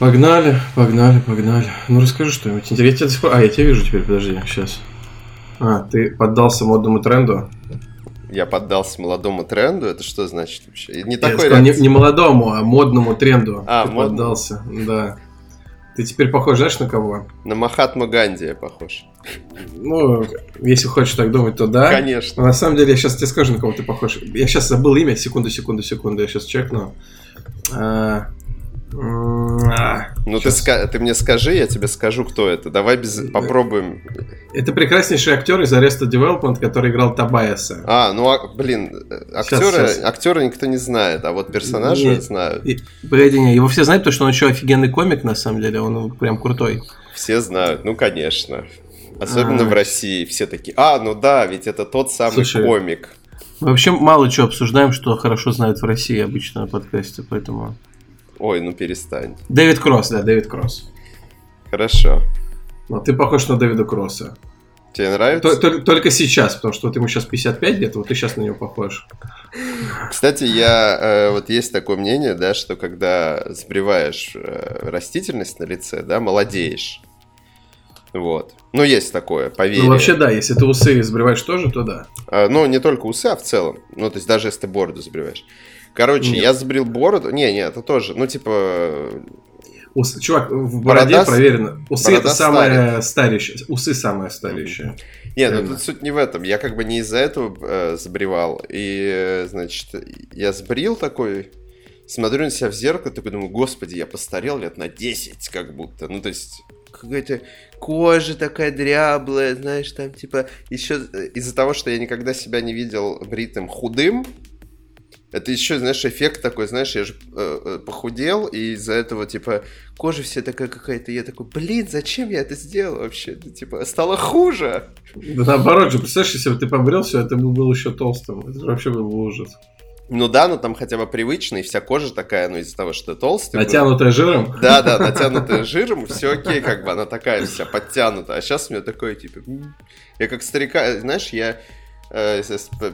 Погнали, погнали, погнали. Ну расскажи что-нибудь. Я тебя... А, я тебя вижу теперь, подожди, сейчас. А, ты поддался модному тренду? Я поддался молодому тренду, это что значит вообще? Не такой сказал, не, не молодому, а модному тренду. А, ты мод... поддался, да. Ты теперь похож, знаешь, на кого? На Махатма Ганди я похож. Ну, если хочешь так думать, то да. Конечно. Но на самом деле я сейчас тебе скажу, на кого ты похож. Я сейчас забыл имя, секунду, секунду, секунду, я сейчас чекну. А, ну ты, ты мне скажи, я тебе скажу, кто это. Давай без... попробуем. Это прекраснейший актер из Arrested Development, который играл Табаяса. А, ну, а, блин, актера, сейчас, сейчас. актера никто не знает, а вот персонажа не, знают. И, погоди, не, его все знают, потому что он еще офигенный комик, на самом деле, он прям крутой. Все знают, ну, конечно. Особенно а, в России все такие, а, ну да, ведь это тот самый Слушай, комик. Мы вообще мало чего обсуждаем, что хорошо знают в России обычно на подкасте, поэтому... Ой, ну перестань. Дэвид Кросс, да, Дэвид Кросс. Хорошо. Ну, ты похож на Дэвида Кросса. Тебе нравится? Только, только сейчас, потому что вот ему сейчас 55 лет, вот ты сейчас на него похож. Кстати, я э, вот есть такое мнение, да, что когда сбриваешь э, растительность на лице, да, молодеешь. Вот. Ну, есть такое, поверь. Ну, вообще, да, если ты усы сбриваешь тоже, то да. А, ну, не только усы, а в целом. Ну, то есть, даже если ты бороду сбриваешь. Короче, Нет. я сбрил бороду. Не, не, это тоже. Ну, типа. Ус... Чувак, в бороде Борода... проверено. Усы Борода это самое старящее. Усы самое старящее. Нет, ну тут суть не в этом. Я как бы не из-за этого э, сбривал. И, значит, я сбрил такой, смотрю на себя в зеркало, такой думаю, господи, я постарел лет на 10 как будто. Ну, то есть, какая-то кожа такая дряблая, знаешь, там, типа, еще э, из-за того, что я никогда себя не видел бритым худым, это еще, знаешь, эффект такой, знаешь, я же э, э, похудел, и из-за этого, типа, кожа вся такая какая-то, я такой, блин, зачем я это сделал вообще? Это, типа, стало хуже. Да наоборот же, представляешь, если бы ты побрел все, это был, был еще толстым, это вообще был бы ужас. Ну да, но там хотя бы привычный, вся кожа такая, ну из-за того, что ты толстый. Натянутая был. жиром? Да, да, натянутая жиром, все окей, как бы она такая вся подтянутая. А сейчас у меня такое, типа, я как старика, знаешь, я э,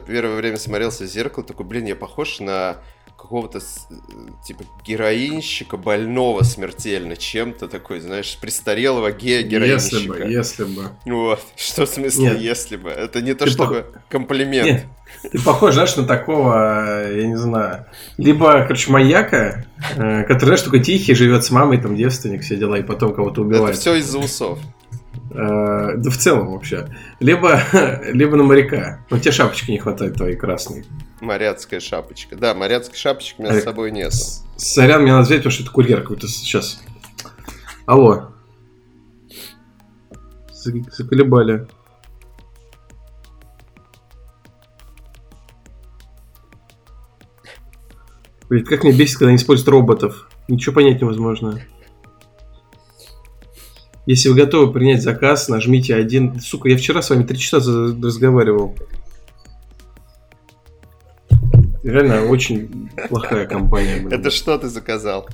первое время смотрелся в зеркало, такой, блин, я похож на какого-то типа героинщика больного смертельно чем-то такой, знаешь, престарелого ге героинщика. Если бы, если бы. Вот. Что в смысле, Нет. если бы? Это не то, ты чтобы по... комплимент. Нет. Ты похож, знаешь, на такого, я не знаю, либо, короче, маньяка, э, который, знаешь, такой тихий, живет с мамой, там, девственник, все дела, и потом кого-то убивает. Это все из-за усов. Э, да в целом вообще. Либо, либо на моряка. Но тебе шапочки не хватает твоей красной. Моряцкая шапочка. Да, моряцкой шапочки у меня а, с собой нет. Сорян, мне надо взять, потому что это курьер какой-то сейчас. Алло. Заколебали. Блин, как мне бесит, когда они используют роботов. Ничего понять невозможно. Если вы готовы принять заказ, нажмите один. Сука, я вчера с вами три часа разговаривал. Реально очень плохая компания. Блин. Это что ты заказал?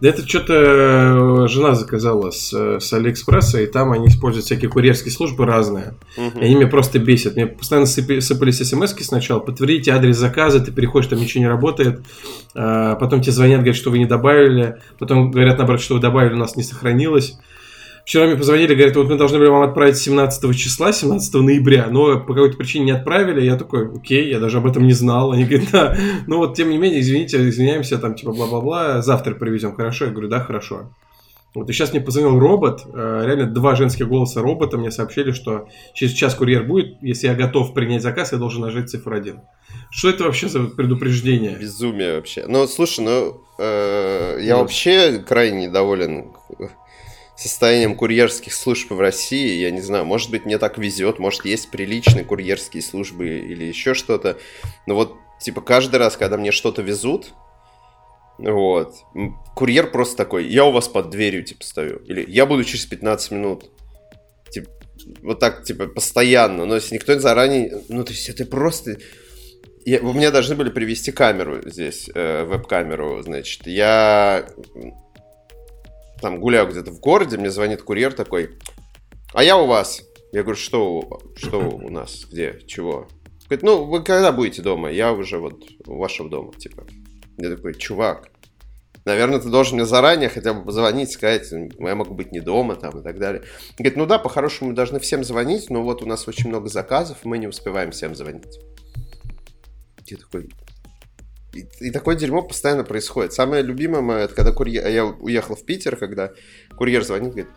Да это что-то э, жена заказала с, с Алиэкспресса, и там они используют всякие курьерские службы разные. Угу. И они меня просто бесят. Мне постоянно сыпали, сыпались смс сначала. Подтвердите адрес заказа, ты переходишь, там ничего не работает. А, потом тебе звонят, говорят, что вы не добавили. Потом говорят, наоборот, что вы добавили, у нас не сохранилось. Вчера мне позвонили, говорят, вот мы должны были вам отправить 17 числа, 17 ноября, но по какой-то причине не отправили. Я такой, окей, я даже об этом не знал. Они говорят, да, ну вот, тем не менее, извините, извиняемся, там, типа, бла-бла-бла, завтра привезем, хорошо? Я говорю, да, хорошо. Вот и сейчас мне позвонил робот, э, реально два женских голоса робота мне сообщили, что через час курьер будет, если я готов принять заказ, я должен нажать цифру 1. Что это вообще за предупреждение? Безумие вообще. Ну, слушай, ну, э, я ну. вообще крайне недоволен состоянием курьерских служб в России. Я не знаю, может быть, мне так везет, может, есть приличные курьерские службы или еще что-то. Но вот, типа, каждый раз, когда мне что-то везут, вот, курьер просто такой, я у вас под дверью, типа, стою. Или я буду через 15 минут. Типа, вот так, типа, постоянно. Но если никто заранее... Ну, то есть это просто... Я, у меня должны были привести камеру здесь, э, веб-камеру, значит. Я там гуляю где-то в городе, мне звонит курьер такой, а я у вас. Я говорю, что, что у нас, где, чего? Говорит, ну, вы когда будете дома? Я уже вот у вашего дома, типа. Я такой, чувак, наверное, ты должен мне заранее хотя бы позвонить, сказать, я могу быть не дома там и так далее. говорит, ну да, по-хорошему мы должны всем звонить, но вот у нас очень много заказов, мы не успеваем всем звонить. Я такой, и, и такое дерьмо постоянно происходит. Самое любимое мое, это когда курьер... Я уехал в Питер, когда курьер звонит, говорит,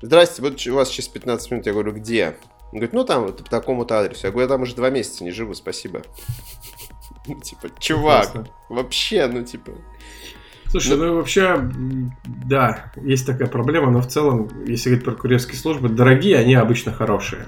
здрасте, вот у вас через 15 минут. Я говорю, где? Он говорит, ну там, вот по такому-то адресу. Я говорю, я там уже два месяца не живу, спасибо. Ну, типа, чувак, вообще, ну, типа... Слушай, ну, ну вообще, да, есть такая проблема, но в целом, если говорить про курьерские службы, дорогие они обычно хорошие.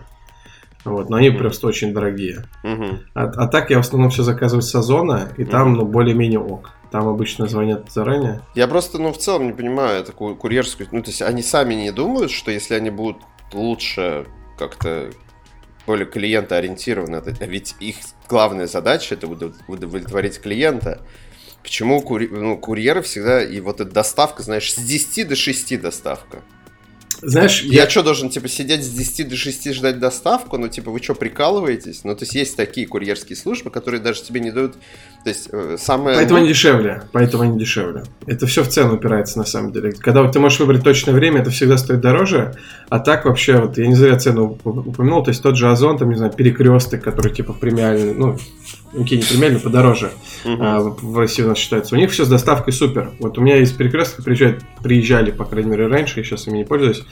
Вот, но они mm-hmm. просто очень дорогие. Mm-hmm. А, а так я в основном все заказываю с Озона, и там, mm-hmm. ну, более-менее ок. Там обычно звонят заранее. Я просто, ну, в целом не понимаю такую курьерскую... Ну, то есть они сами не думают, что если они будут лучше как-то более клиентоориентированы, ведь их главная задача это удовлетворить клиента. Почему кури... ну, курьеры всегда, и вот эта доставка, знаешь, с 10 до 6 доставка. Знаешь, я, я что, должен, типа, сидеть с 10 до 6 ждать доставку? Ну, типа, вы что, прикалываетесь? Ну, то есть, есть такие курьерские службы, которые даже тебе не дают... То есть, э, самое... Поэтому они дешевле. Поэтому они дешевле. Это все в цену упирается, на самом деле. Когда ты можешь выбрать точное время, это всегда стоит дороже. А так вообще, вот, я не зря цену упомянул, то есть, тот же Озон, там, не знаю, перекресток, который, типа, премиальный, ну, окей, не премиально, подороже uh-huh. а, в России у нас считается. У них все с доставкой супер. Вот у меня из перекрестка приезжают, приезжали, по крайней мере, раньше, я сейчас ими не пользуюсь.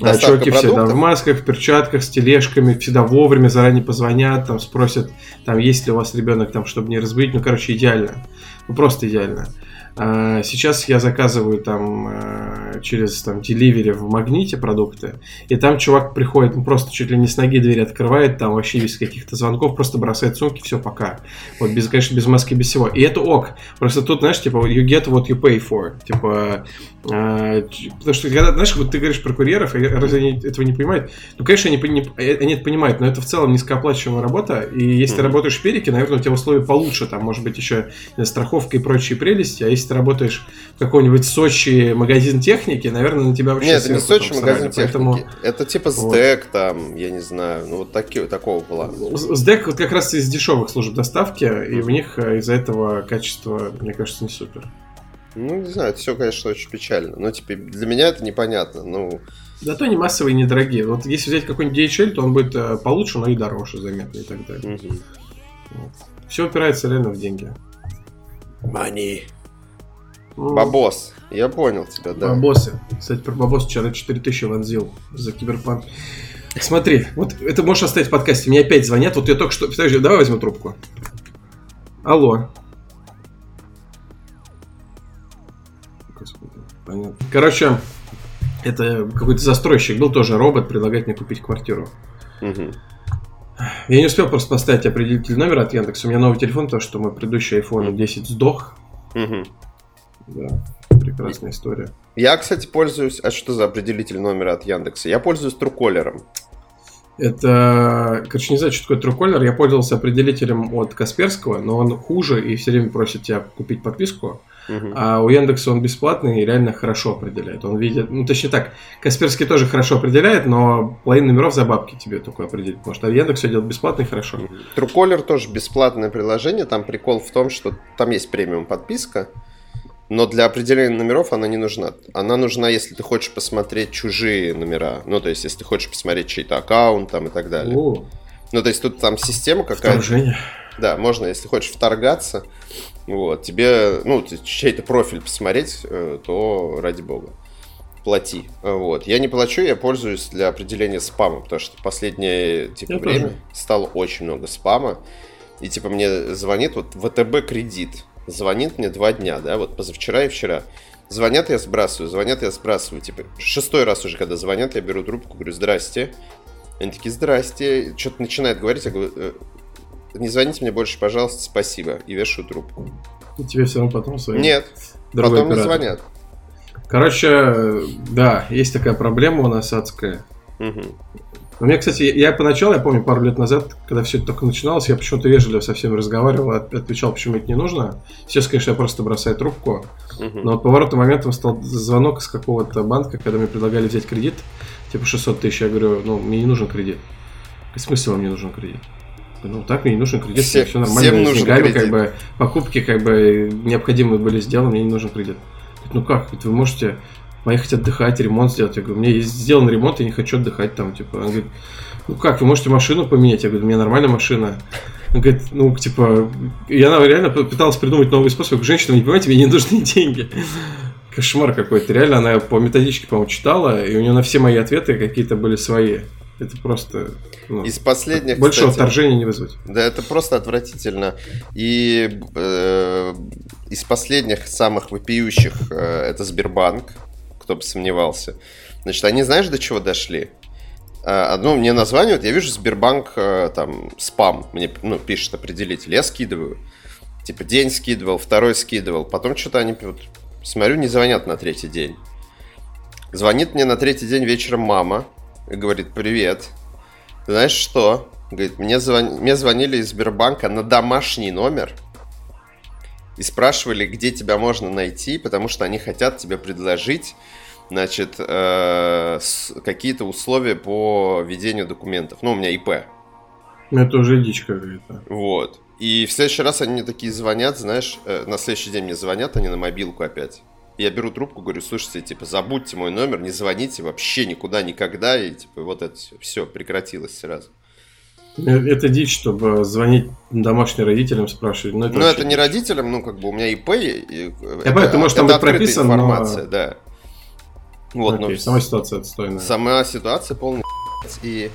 А, Доставка Чуваки все там в масках, в перчатках, с тележками, всегда вовремя заранее позвонят, там спросят, там есть ли у вас ребенок, там, чтобы не разбудить. Ну, короче, идеально. Ну, просто идеально. А, сейчас я заказываю там а, через там деливери в магните продукты, и там чувак приходит, ну, просто чуть ли не с ноги дверь открывает, там вообще без каких-то звонков, просто бросает сумки, все, пока. Вот, без, конечно, без маски, без всего. И это ок. Просто тут, знаешь, типа, you get what you pay for. Типа, а, потому что, когда, знаешь, вот ты говоришь про курьеров, разве они этого не понимают? Ну, конечно, они, не, они это понимают, но это в целом низкооплачиваемая работа, и если mm-hmm. ты работаешь в перике, наверное, у тебя условия получше, там, может быть, еще страховка и прочие прелести, а если ты работаешь в каком-нибудь Сочи магазин техники, наверное, на тебя вообще Нет, это не Сочи магазин техники, поэтому... это типа СДЭК вот. там, я не знаю, ну, вот таки, такого была. СДЭК вот как раз из дешевых служб доставки, и в них э, из-за этого качество, мне кажется, не супер. Ну, не знаю, это все, конечно, очень печально. Но теперь для меня это непонятно. Ну, Зато они массовые и недорогие. Вот если взять какой-нибудь DHL, то он будет э, получше, но и дороже, заметно и так далее. Угу. Вот. Все упирается реально в деньги. Money. Бабос. Я понял тебя, да. Бабосы. Кстати, про бабос вчера 4000 вонзил за киберпанк. Смотри, вот это можешь оставить в подкасте. Мне опять звонят. Вот я только что... Подожди, давай возьму трубку. Алло. Понятно. Короче, это какой-то застройщик был, тоже робот, предлагает мне купить квартиру. Угу. Я не успел просто поставить определитель номера от Яндекса. У меня новый телефон, то что мой предыдущий iPhone 10 сдох. Угу. Да, прекрасная история. Я, кстати, пользуюсь... А что за определитель номера от Яндекса? Я пользуюсь Труколером. Это, короче, не знаю, что такое Truecaller. Я пользовался определителем от Касперского, но он хуже и все время просит тебя купить подписку. Uh-huh. А у Яндекса он бесплатный и реально хорошо определяет. Он видит, ну точнее так, Касперский тоже хорошо определяет, но половину номеров за бабки тебе только определить может. А Яндекс все делает бесплатно и хорошо. Truecaller тоже бесплатное приложение. Там прикол в том, что там есть премиум подписка. Но для определения номеров она не нужна. Она нужна, если ты хочешь посмотреть чужие номера. Ну, то есть, если ты хочешь посмотреть чей-то аккаунт там и так далее. О. Ну, то есть, тут там система какая-то. Вторжение. Да, можно, если хочешь вторгаться, вот, тебе, ну, чей-то профиль посмотреть, э, то ради бога плати. Вот. Я не плачу, я пользуюсь для определения спама, потому что последнее типа, время тоже. стало очень много спама. И типа мне звонит вот ВТБ кредит звонит мне два дня, да, вот позавчера и вчера. Звонят, я сбрасываю, звонят, я сбрасываю. Типа, шестой раз уже, когда звонят, я беру трубку, говорю, здрасте. Они такие, здрасте. Что-то начинает говорить, я говорю, «Э, не звоните мне больше, пожалуйста, спасибо. И вешаю трубку. И тебе все равно потом звонят? Нет, потом оператор. не звонят. Короче, да, есть такая проблема у нас адская. Угу. У меня, кстати, я поначалу, я помню, пару лет назад, когда все это только начиналось, я почему-то вежливо со всеми разговаривал, отвечал, почему это не нужно. Сейчас, конечно, я просто бросаю трубку. Но вот поворотным моментом стал звонок из какого-то банка, когда мне предлагали взять кредит, типа 600 тысяч. Я говорю, ну, мне не нужен кредит. Какой смысл вам не нужен кредит? Ну, так мне не нужен кредит, все, все нормально. Всем нужен деньгами, кредит. как бы, покупки как бы необходимые были сделаны, мне не нужен кредит. ну как, вы можете поехать отдыхать, ремонт сделать. Я говорю, есть сделан ремонт, я не хочу отдыхать там, типа. Он говорит, ну как, вы можете машину поменять? Я говорю, у меня нормальная машина. Он говорит, ну, типа, я реально пыталась придумать новый способ. Женщина, не понимаете, мне не нужны деньги. Кошмар какой-то. Реально, она по методичке, по-моему, читала, и у нее на все мои ответы какие-то были свои. Это просто... Ну, Из последних, Большого кстати, вторжения не вызвать. Да, это просто отвратительно. И э, из последних самых вопиющих э, это Сбербанк, кто бы сомневался. Значит, они знаешь, до чего дошли? Э, одно мне названивают, я вижу Сбербанк, э, там, спам, мне ну, пишет определитель, я скидываю. Типа, день скидывал, второй скидывал. Потом что-то они, вот, смотрю, не звонят на третий день. Звонит мне на третий день вечером мама и говорит, привет. знаешь что? Говорит, мне, звон... мне звонили из Сбербанка на домашний номер и спрашивали, где тебя можно найти, потому что они хотят тебе предложить значит, э, какие-то условия по ведению документов. Ну, у меня ИП. Это уже дичь какая-то. Вот. И в следующий раз они мне такие звонят, знаешь, э, на следующий день мне звонят они на мобилку опять. Я беру трубку, говорю, слушайте, типа, забудьте мой номер, не звоните вообще никуда, никогда, и, типа, вот это все, прекратилось сразу. Э, это дичь, чтобы звонить домашним родителям, спрашивать. Ну, это, ну, это не родителям, ну, как бы у меня ИП. И, Я это, ты можешь там быть прописан, информация, но... да. Вот, Окей, но сама ситуация отстойная. Сама ситуация полная и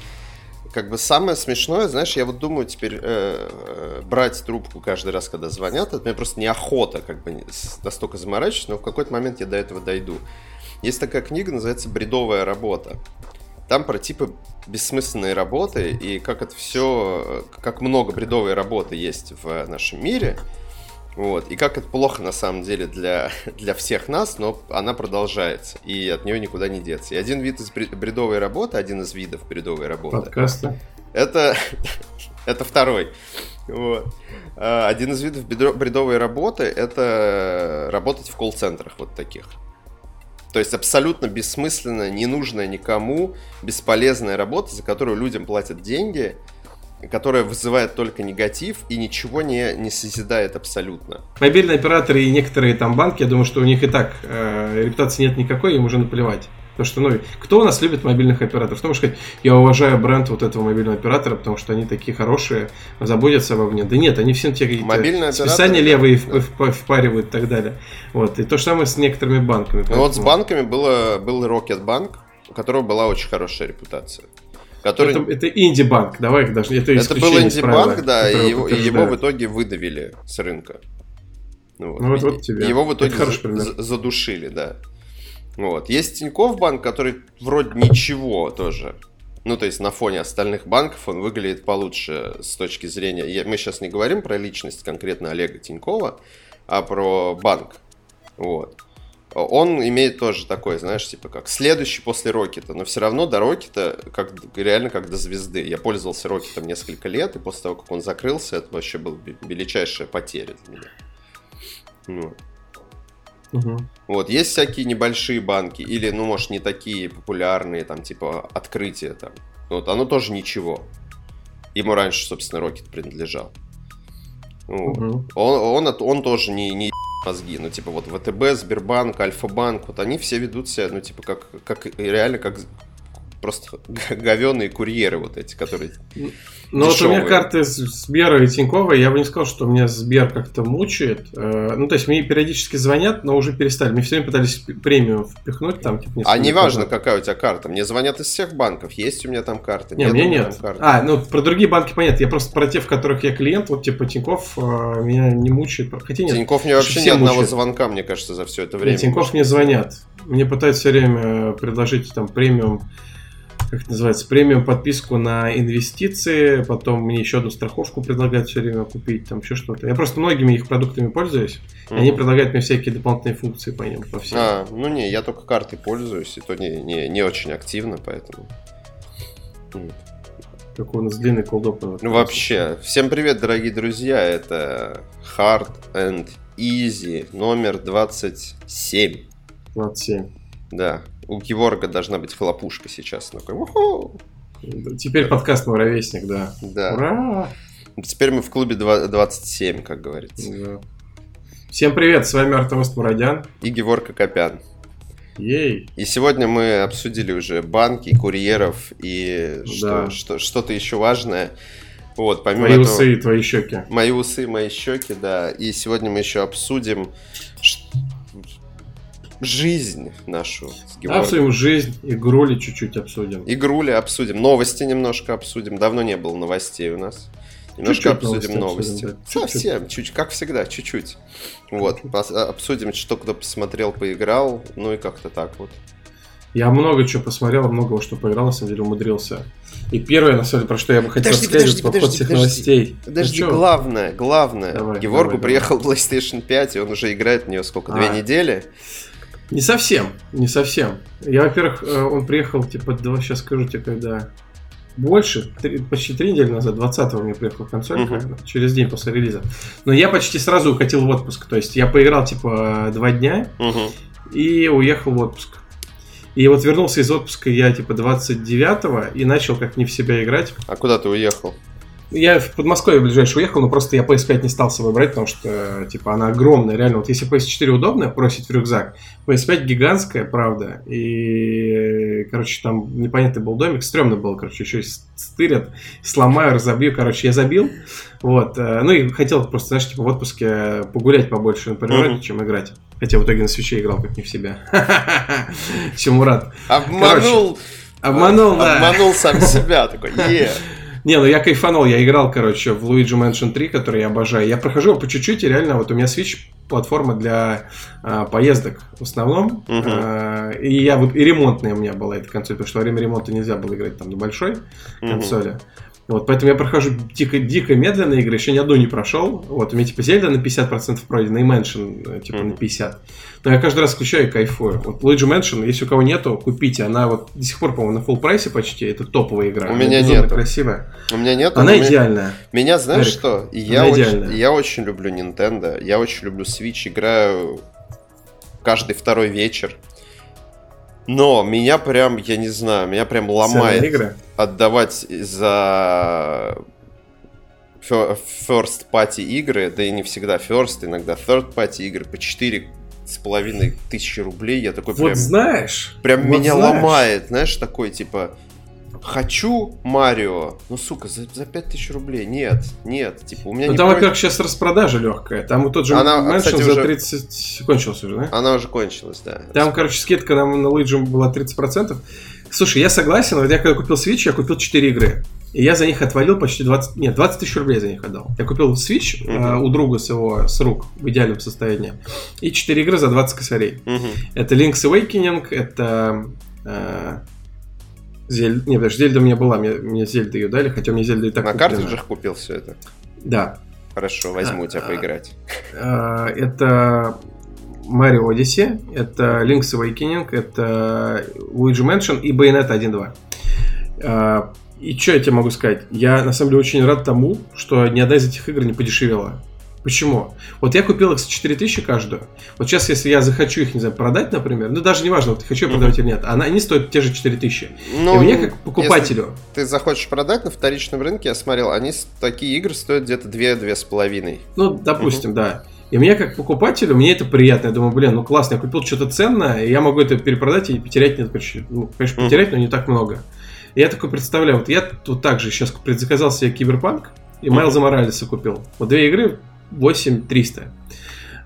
как бы самое смешное, знаешь, я вот думаю теперь э, э, брать трубку каждый раз, когда звонят, это мне просто неохота как бы настолько заморачиваться, но в какой-то момент я до этого дойду. Есть такая книга, называется «Бредовая работа». Там про типы бессмысленной работы и как это все, как много бредовой работы есть в нашем мире – вот. И как это плохо на самом деле для, для всех нас, но она продолжается, и от нее никуда не деться. И один вид из бредовой работы, один из видов бредовой работы. Подкаста. Это, это второй. Вот. А, один из видов бредовой работы это работать в колл-центрах вот таких. То есть абсолютно бессмысленная, ненужная никому, бесполезная работа, за которую людям платят деньги – которая вызывает только негатив и ничего не, не созидает абсолютно. Мобильные операторы и некоторые там банки, я думаю, что у них и так э, репутации нет никакой, им уже наплевать. Потому что, ну, кто у нас любит мобильных операторов? Кто может сказать, я уважаю бренд вот этого мобильного оператора, потому что они такие хорошие, заботятся обо мне. Да нет, они все те какие-то списания левые да. впаривают и так далее. Вот. И то же самое с некоторыми банками. Поэтому... Ну вот с банками было, был Рокетбанк, у которого была очень хорошая репутация. Который... Это, это инди-банк, давай даже это Это был инди-банк, да, и его, и его в итоге выдавили с рынка. Ну, вот. Ну, вот, вот тебе. Его в итоге за, задушили, да. Вот. Есть Тинькофф банк, который вроде ничего тоже. Ну, то есть на фоне остальных банков он выглядит получше с точки зрения... Мы сейчас не говорим про личность конкретно Олега Тинькова, а про банк. Вот он имеет тоже такой, знаешь, типа как следующий после Рокета, но все равно до Рокета как, реально как до звезды. Я пользовался Рокетом несколько лет, и после того, как он закрылся, это вообще была величайшая потеря для меня. Вот. Угу. Вот, есть всякие небольшие банки, или, ну, может, не такие популярные, там, типа, открытия там. Вот, оно тоже ничего. Ему раньше, собственно, Рокет принадлежал. Угу. Он, он, он тоже не, не мозги. Ну, типа, вот ВТБ, Сбербанк, Альфа-банк, вот они все ведут себя, ну, типа, как, как реально как просто говеные курьеры вот эти, которые Ну вот у меня карты Сбера и Тинькова, я бы не сказал, что меня Сбер как-то мучает. Э, ну, то есть мне периодически звонят, но уже перестали. Мне все время пытались премиум впихнуть там. Типа, а не важно, какая у тебя карта. Мне звонят из всех банков. Есть у меня там карта. Не, меня нет. Карты. А, ну про другие банки понятно. Я просто про те, в которых я клиент, вот типа Тиньков э, меня не мучает. Хотя нет. Тиньков мне вообще ни одного мучает. звонка, мне кажется, за все это время. Нет, Тиньков мне звонят. Мне пытаются все время предложить там премиум как это называется, премиум подписку на инвестиции, потом мне еще одну страховку предлагают все время купить, там еще что-то. Я просто многими их продуктами пользуюсь, mm-hmm. и они предлагают мне всякие дополнительные функции по ним, по всем. А, ну не, я только картой пользуюсь, и то не, не, не очень активно, поэтому... Какой у нас длинный колдоп. Ну вообще, всем привет, дорогие друзья, это Hard and Easy номер 27. 27. Да, у Геворга должна быть хлопушка сейчас. Такой, Теперь подкаст «Мой ровесник», да. Да. Ура! Теперь мы в клубе 27, как говорится. Да. Всем привет, с вами Артемост Мурадян. И Геворка Копян. Ей. И сегодня мы обсудили уже банки, курьеров и да. что, что, то еще важное. Вот, помимо Мои этого, усы и твои щеки. Мои усы, мои щеки, да. И сегодня мы еще обсудим жизнь нашу. С обсудим жизнь, игрули чуть-чуть обсудим. Игрули обсудим, новости немножко обсудим. Давно не было новостей у нас. Немножко чуть-чуть обсудим новости. новости. Да. Совсем, чуть, как всегда, чуть-чуть. Вот, обсудим, что кто посмотрел, поиграл, ну и как-то так вот. Я много чего посмотрел, много что поиграл, на самом деле умудрился. И первое, на самом деле, про что я бы хотел подожди, сказать, по ходу всех новостей. Подожди, ну, главное, главное. Давай, Геворгу давай, приехал давай. PlayStation 5, и он уже играет в нее сколько, а. две недели? Не совсем, не совсем. Я, во-первых, э, он приехал, типа, два, сейчас скажу тебе, когда больше, три, почти три недели назад, 20-го мне приехала консоль, uh-huh. через день после релиза. Но я почти сразу укатил в отпуск. То есть я поиграл типа два дня uh-huh. и уехал в отпуск. И вот вернулся из отпуска я типа 29-го и начал как не в себя играть. А куда ты уехал? Я в Подмосковье ближайшее уехал, но просто я PS5 не стал с собой брать, потому что, типа, она огромная, реально. Вот если PS4 удобная, бросить в рюкзак, PS5 гигантская, правда, и, короче, там непонятный был домик, стрёмно было, короче, еще стырят, сломаю, разобью, короче, я забил, вот, э, ну и хотел просто, знаешь, типа, в отпуске погулять побольше на природе, mm-hmm. чем играть. Хотя в итоге на свече играл, как не в себя. Чему рад. Обманул. Обманул, да. Обманул сам себя, такой, е. Не, ну я кайфанул, я играл, короче, в Luigi Mansion 3, который я обожаю. Я прохожу его по чуть-чуть, и реально вот у меня Switch платформа для а, поездок в основном. Uh-huh. А, и я вот и ремонтная у меня была эта консоль, потому что во время ремонта нельзя было играть там на большой uh-huh. консоли. Вот, поэтому я прохожу дико, дико медленно игры, еще ни одну не прошел. Вот, у меня типа Зельда на 50% пройдена и э, типа mm-hmm. на 50%. Но я каждый раз включаю и кайфую. Вот Luigi Mansion, если у кого нету, купите. Она вот до сих пор, по-моему, на full прайсе почти. Это топовая игра. У меня нет. красивая. У меня нет. Она идеальная. Меня, знаешь Эрик, что? Я очень, я очень люблю Nintendo. Я очень люблю Switch. Играю каждый второй вечер. Но меня прям, я не знаю, меня прям ломает игры? отдавать за first party игры, да и не всегда first, иногда third party игры по 4 с половиной тысячи рублей. Я такой вот прям... знаешь? Прям вот меня знаешь. ломает, знаешь, такой типа хочу Марио, ну сука, за, за 5000 рублей. Нет, нет, типа у меня Ну там, про... во-первых, сейчас распродажа легкая. Там тот же Она, Mansion кстати, за 30 уже... кончилась уже, да? Она уже кончилась, да. Там, короче, скидка на, на Luigi была 30%. Слушай, я согласен, вот я когда купил Switch, я купил 4 игры. И я за них отвалил почти 20... Нет, 20 тысяч рублей за них отдал. Я купил Switch uh-huh. э, у друга с его с рук в идеальном состоянии. И 4 игры за 20 косарей. Uh-huh. Это Link's Awakening, это... Э, Зельда. Не, подожди, Зельда у меня была, мне, мне Зельда ее дали, хотя мне Зельда и так На картриджах купил все это? Да. Хорошо, возьму а, тебя а, поиграть. А, это Mario Odyssey, это Link's Awakening, это Luigi Mansion и Bayonetta 1.2. А, и что я тебе могу сказать? Я на самом деле очень рад тому, что ни одна из этих игр не подешевела. Почему? Вот я купил их за 4000 каждую. Вот сейчас, если я захочу их, не знаю, продать, например, ну даже не важно, вот хочу я продавать или нет, она, они стоят те же 4000. Ну, и мне как покупателю... ты захочешь продать на вторичном рынке, я смотрел, они такие игры стоят где-то 2-2,5. Ну, допустим, угу. да. И мне как покупателю, мне это приятно. Я думаю, блин, ну классно, я купил что-то ценное, и я могу это перепродать и потерять, нет, ну, конечно, потерять, но не так много. И я такой представляю, вот я тут также сейчас предзаказал себе Киберпанк, и Майлза Моралеса купил. Вот две игры 8300.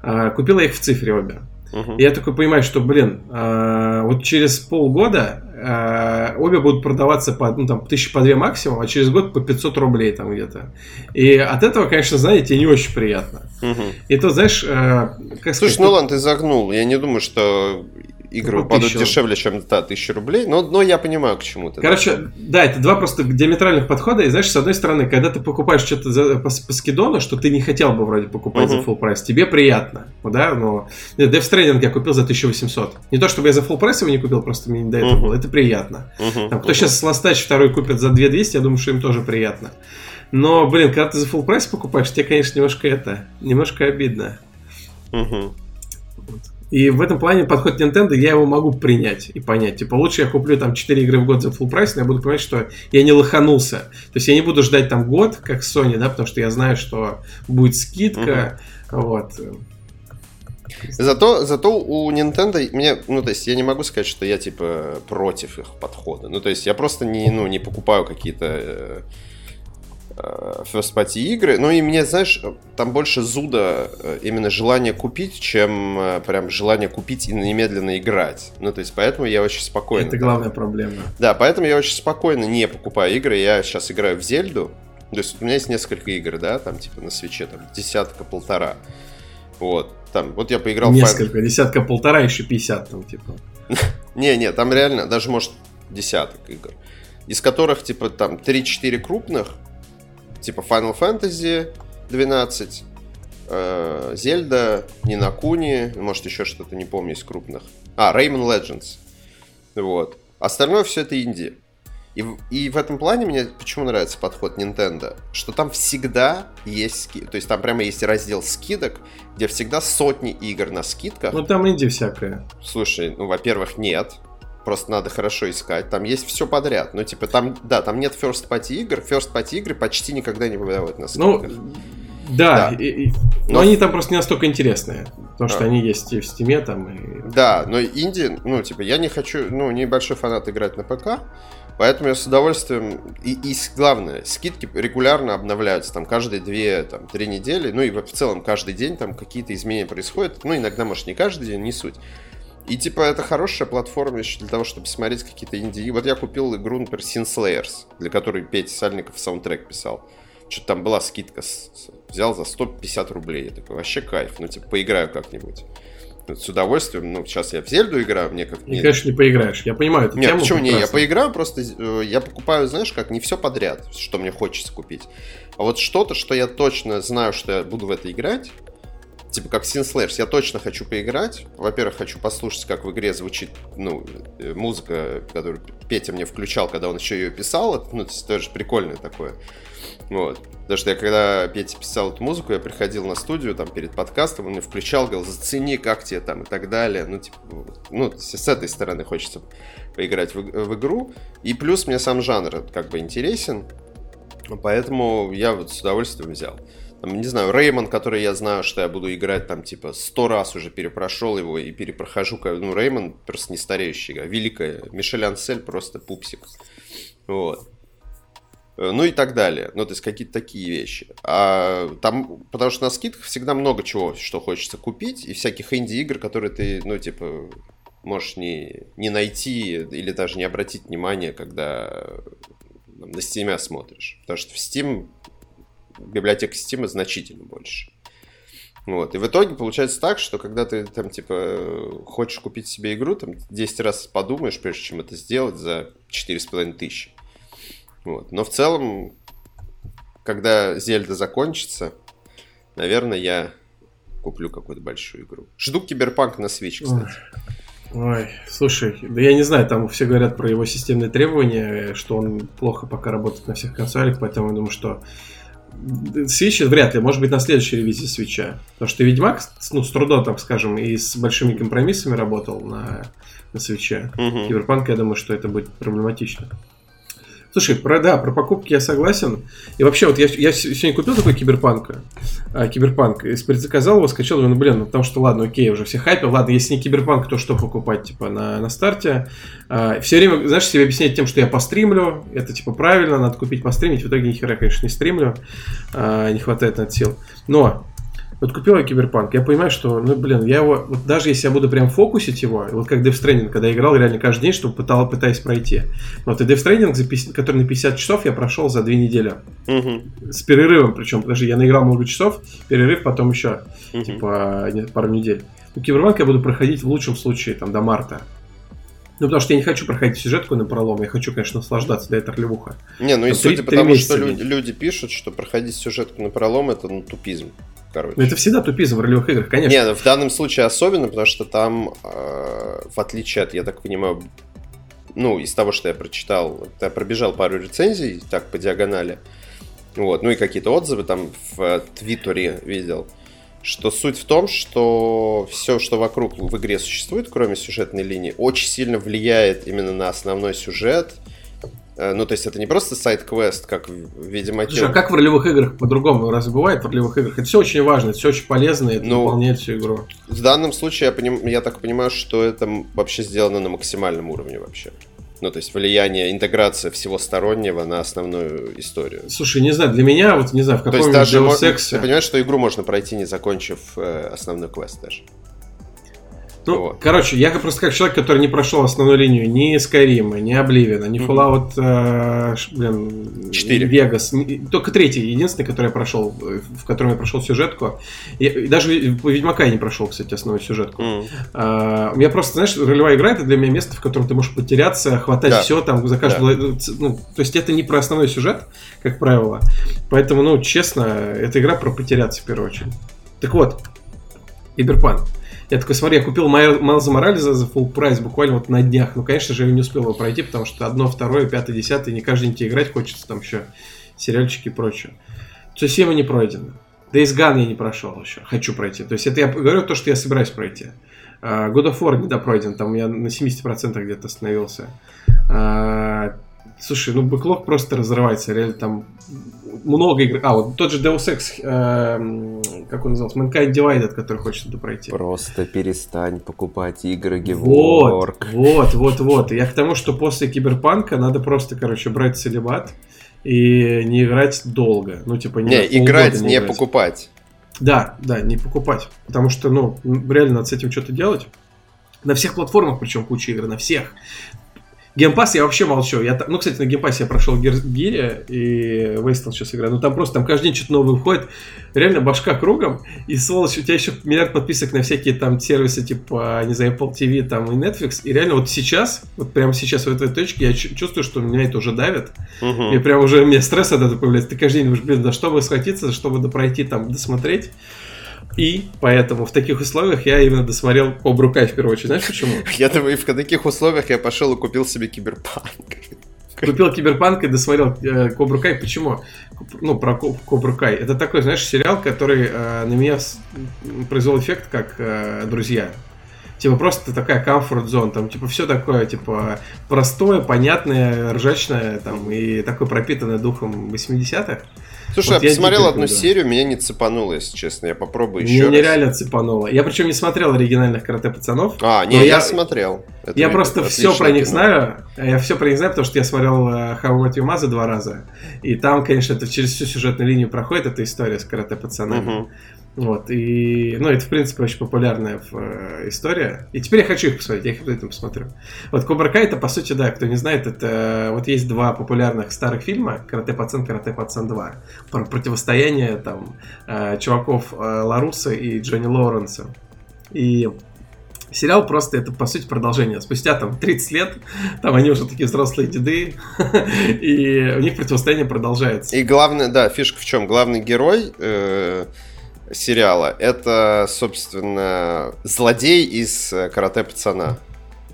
А, купила их в цифре обе. Uh-huh. И я такой понимаю, что, блин, а, вот через полгода а, обе будут продаваться по, ну, там, тысячи по две максимум, а через год по 500 рублей там где-то. И от этого, конечно, знаете, не очень приятно. Uh-huh. И то, знаешь, как Слушай, сказать... ну ладно, ты загнул. Я не думаю, что игры упадут дешевле, чем да, 1000 рублей, но, но я понимаю, к чему ты. Короче, да. да, это два просто диаметральных подхода. И знаешь, с одной стороны, когда ты покупаешь что-то за, по, по скидону, что ты не хотел бы вроде покупать uh-huh. за full прайс, тебе приятно. Да, но Death Stranding я купил за 1800. Не то, чтобы я за full прайс его не купил, просто мне не до этого uh-huh. было. Это приятно. Uh-huh. Там, кто uh-huh. сейчас Last второй купит за 2200, я думаю, что им тоже приятно. Но, блин, когда ты за full прайс покупаешь, тебе, конечно, немножко это, немножко обидно. Угу. И в этом плане подход Nintendo я его могу принять и понять. Типа, лучше я куплю там 4 игры в год за full прайс, но я буду понимать, что я не лоханулся. То есть я не буду ждать там год, как Sony, да, потому что я знаю, что будет скидка. Uh-huh. Вот. Зато, зато у Nintendo мне, ну, то есть я не могу сказать, что я, типа, против их подхода. Ну, то есть я просто не, ну, не покупаю какие-то э first party игры. Ну, и мне, знаешь, там больше зуда э, именно желание купить, чем э, прям желание купить и немедленно играть. Ну, то есть поэтому я очень спокойно... Это главная проблема. Да, поэтому я очень спокойно не покупаю игры. Я сейчас играю в Зельду. То есть у меня есть несколько игр, да, там, типа, на свече, там, десятка-полтора. Вот. Там, вот я поиграл... Несколько, в... десятка, полтора, еще 50 там, типа. Не-не, там реально, даже, может, десяток игр. Из которых, типа, там, 3-4 крупных, типа Final Fantasy 12, э, Зельда, Нинакуни, может, еще что-то, не помню, из крупных. А, Rayman Legends. Вот. Остальное все это инди. И, и в этом плане мне почему нравится подход Nintendo, что там всегда есть скидки. То есть там прямо есть раздел скидок, где всегда сотни игр на скидках. Ну там инди всякое. Слушай, ну, во-первых, нет. Просто надо хорошо искать. Там есть все подряд. Ну, типа, там, да, там нет first party игр. First party игры почти никогда не бывают на ну, скидках. Ну, да, да. И, и, но, но они там просто не настолько интересные. Потому что а. они есть и в Steam е там. И... Да, но инди, ну, типа, я не хочу, ну, небольшой фанат играть на ПК. Поэтому я с удовольствием... И, и главное, скидки регулярно обновляются. Там каждые две, там, три недели. Ну и в целом каждый день там какие-то изменения происходят. Ну, иногда, может, не каждый день, не суть. И, типа, это хорошая платформа еще для того, чтобы смотреть какие-то инди. Вот я купил игру, например, Sin Slayers, для которой Петя Сальников саундтрек писал. Что-то там была скидка, взял за 150 рублей. Я такой, вообще кайф, ну, типа, поиграю как-нибудь с удовольствием. Ну, сейчас я в Зельду играю, мне как... И, конечно, не поиграешь. Я понимаю эту Нет, тему почему не? Я поиграю, просто э, я покупаю, знаешь, как не все подряд, что мне хочется купить. А вот что-то, что я точно знаю, что я буду в это играть, типа как Sin Slayers, я точно хочу поиграть. Во-первых, хочу послушать, как в игре звучит ну, э, музыка, которую Петя мне включал, когда он еще ее писал. Это, ну, это тоже прикольное такое. Вот. Потому что я когда Петя писал эту музыку, я приходил на студию там перед подкастом, он мне включал, говорил, зацени, как тебе там и так далее. Ну, типа, ну, с этой стороны хочется поиграть в, в игру. И плюс мне сам жанр как бы интересен, поэтому я вот с удовольствием взял. Там, не знаю, Реймон, который я знаю, что я буду играть там типа сто раз уже перепрошел его и перепрохожу. Ну, Реймон просто не стареющий игра. Великая. Мишель Ансель просто пупсик. Вот. Э, ну и так далее. Ну, то есть какие-то такие вещи. А там, потому что на скидках всегда много чего, что хочется купить, и всяких инди-игр, которые ты, ну, типа, можешь не, не найти или даже не обратить внимание, когда на Steam смотришь. Потому что в Steam, библиотека Steam значительно больше. Вот. И в итоге получается так, что когда ты там, типа, хочешь купить себе игру, там 10 раз подумаешь, прежде чем это сделать за 4,5 тысячи. Вот. Но в целом, когда Зельда закончится, наверное, я куплю какую-то большую игру. Жду Киберпанк на Switch, кстати. Ой, слушай, да я не знаю, там все говорят про его системные требования, что он плохо пока работает на всех консолях, поэтому я думаю, что Switch вряд ли, может быть, на следующей ревизии Switch а. Потому что Ведьмак, ну, с трудом, так скажем, и с большими компромиссами работал на, на Switch е. Угу. Киберпанк, я думаю, что это будет проблематично. Слушай, про, да, про покупки я согласен. И вообще, вот я, я сегодня купил такой киберпанк, а, киберпанк, и предзаказал его, скачал, думаю, ну, блин, ну, потому что, ладно, окей, уже все хайпил, ладно, если не киберпанк, то что покупать, типа, на, на старте. А, все время, знаешь, себе объяснять тем, что я постримлю, это, типа, правильно, надо купить, постримить, в итоге ни хера, конечно, не стримлю, а, не хватает на это сил. Но вот купил я Киберпанк, я понимаю, что, ну, блин, я его, вот даже если я буду прям фокусить его, вот как Death Stranding, когда я играл реально каждый день, чтобы пытал, пытаясь пройти. Вот и Death Stranding, за 50, который на 50 часов, я прошел за две недели. Угу. С перерывом, причем, подожди, я наиграл много часов, перерыв потом еще, угу. типа, пару недель. Ну, Киберпанк я буду проходить в лучшем случае, там, до марта. Ну, потому что я не хочу проходить сюжетку на пролом, я хочу, конечно, наслаждаться, да, это ролевуха. Не, ну и судя по тому, что люди, люди пишут, что проходить сюжетку на пролом это ну, тупизм короче. Но это всегда тупизм в ролевых играх, конечно. Нет, в данном случае особенно, потому что там, э, в отличие от, я так понимаю, ну, из того, что я прочитал, я пробежал пару рецензий, так, по диагонали, вот, ну и какие-то отзывы там в Твиттере видел, что суть в том, что все, что вокруг в игре существует, кроме сюжетной линии, очень сильно влияет именно на основной сюжет, ну, то есть это не просто сайт-квест, как в Ведьмаке. Слушай, а как в ролевых играх по-другому? Раз бывает в ролевых играх? Это все очень важно, это все очень полезно, это ну, дополняет всю игру. В данном случае я, поним... я так понимаю, что это вообще сделано на максимальном уровне вообще. Ну, то есть влияние, интеграция всего стороннего на основную историю. Слушай, не знаю, для меня, вот не знаю, в каком-нибудь Deus Ex... Ты понимаешь, что игру можно пройти, не закончив э, основной квест даже. Ну, вот. короче, я просто как человек, который не прошел основную линию ни Skyrim, ни Oblivion, ни Fallout, э, блин, 4. Vegas, только третий, единственный, который я прошел, в котором я прошел сюжетку. Я, даже по Ведьмака я не прошел, кстати, основную сюжетку. Mm. А, я просто, знаешь, ролевая игра это для меня место, в котором ты можешь потеряться, хватать да. все там за каждого. Да. Ну, то есть это не про основной сюжет, как правило. Поэтому, ну, честно, эта игра про потеряться в первую очередь. Так вот, Киберпанк. Я такой, смотри, я купил Майлза Морализа за full прайс буквально вот на днях. Ну, конечно же, я не успел его пройти, потому что одно, второе, пятое, десятое, не каждый день тебе играть хочется, там еще сериальчики и прочее. Цусима не пройдено. Days Gone я не прошел еще. Хочу пройти. То есть это я говорю то, что я собираюсь пройти. Uh, God of War не допройден, там я на 70% где-то остановился. Uh, слушай, ну бэклог просто разрывается, реально там много игр. А, вот тот же Deus Ex, э, как он назывался, Mankind Divided, который хочет туда пройти. Просто перестань покупать игры Gework. Вот, вот, вот, вот. Я к тому, что после Киберпанка надо просто, короче, брать целебат и не играть долго. Ну, типа, не, не играть, не, не играть. покупать. Да, да, не покупать. Потому что, ну, реально надо с этим что-то делать. На всех платформах, причем куча игр, на всех. Game Pass я вообще молчу. Я, ну, кстати, на Game Pass е я прошел Gears и Wasteland сейчас играю. Ну, там просто там каждый день что-то новое выходит. Реально башка кругом. И, сволочь, у тебя еще миллиард подписок на всякие там сервисы, типа, не знаю, Apple TV там и Netflix. И реально вот сейчас, вот прямо сейчас в этой точке, я чувствую, что меня это уже давит. Угу. И прям уже мне стресс от этого появляется. Ты каждый день, блин, да что бы схватиться, чтобы допройти там, досмотреть. И поэтому в таких условиях я именно досмотрел Кобру Кай в первую очередь. Знаешь почему? Я думаю, в таких условиях я пошел и купил себе Киберпанк. Купил Киберпанк и досмотрел э, Кобру Кай. Почему? Ну, про Кобру Кай. Это такой, знаешь, сериал, который э, на меня произвел эффект, как э, друзья. Типа просто такая comfort zone, там типа все такое, типа простое, понятное, ржачное, там и такое пропитанное духом 80-х. Слушай, вот я посмотрел одну да. серию, меня не цепануло, если честно. Я попробую еще. Меня нереально цепануло. Я причем не смотрел оригинальных карате пацанов. А, не, я, я смотрел. Это я просто все про них кино. знаю. Я все про них знаю, потому что я смотрел uh, How I Met Your Mother два раза. И там, конечно, это через всю сюжетную линию проходит эта история с карате пацанами. Угу. Вот, и, ну, это, в принципе, очень популярная э, история. И теперь я хочу их посмотреть, я их обязательно посмотрю. Вот Кобра Кай, это, по сути, да, кто не знает, это вот есть два популярных старых фильма, Карате Пацан, Карате Пацан 2, про противостояние, там, э, чуваков э, Ларуса и Джонни Лоуренса. И Сериал просто это, по сути, продолжение. Спустя там 30 лет, там они уже такие взрослые деды, и у них противостояние продолжается. И главное, да, фишка в чем? Главный герой, э, сериала. Это, собственно, злодей из э, «Карате пацана».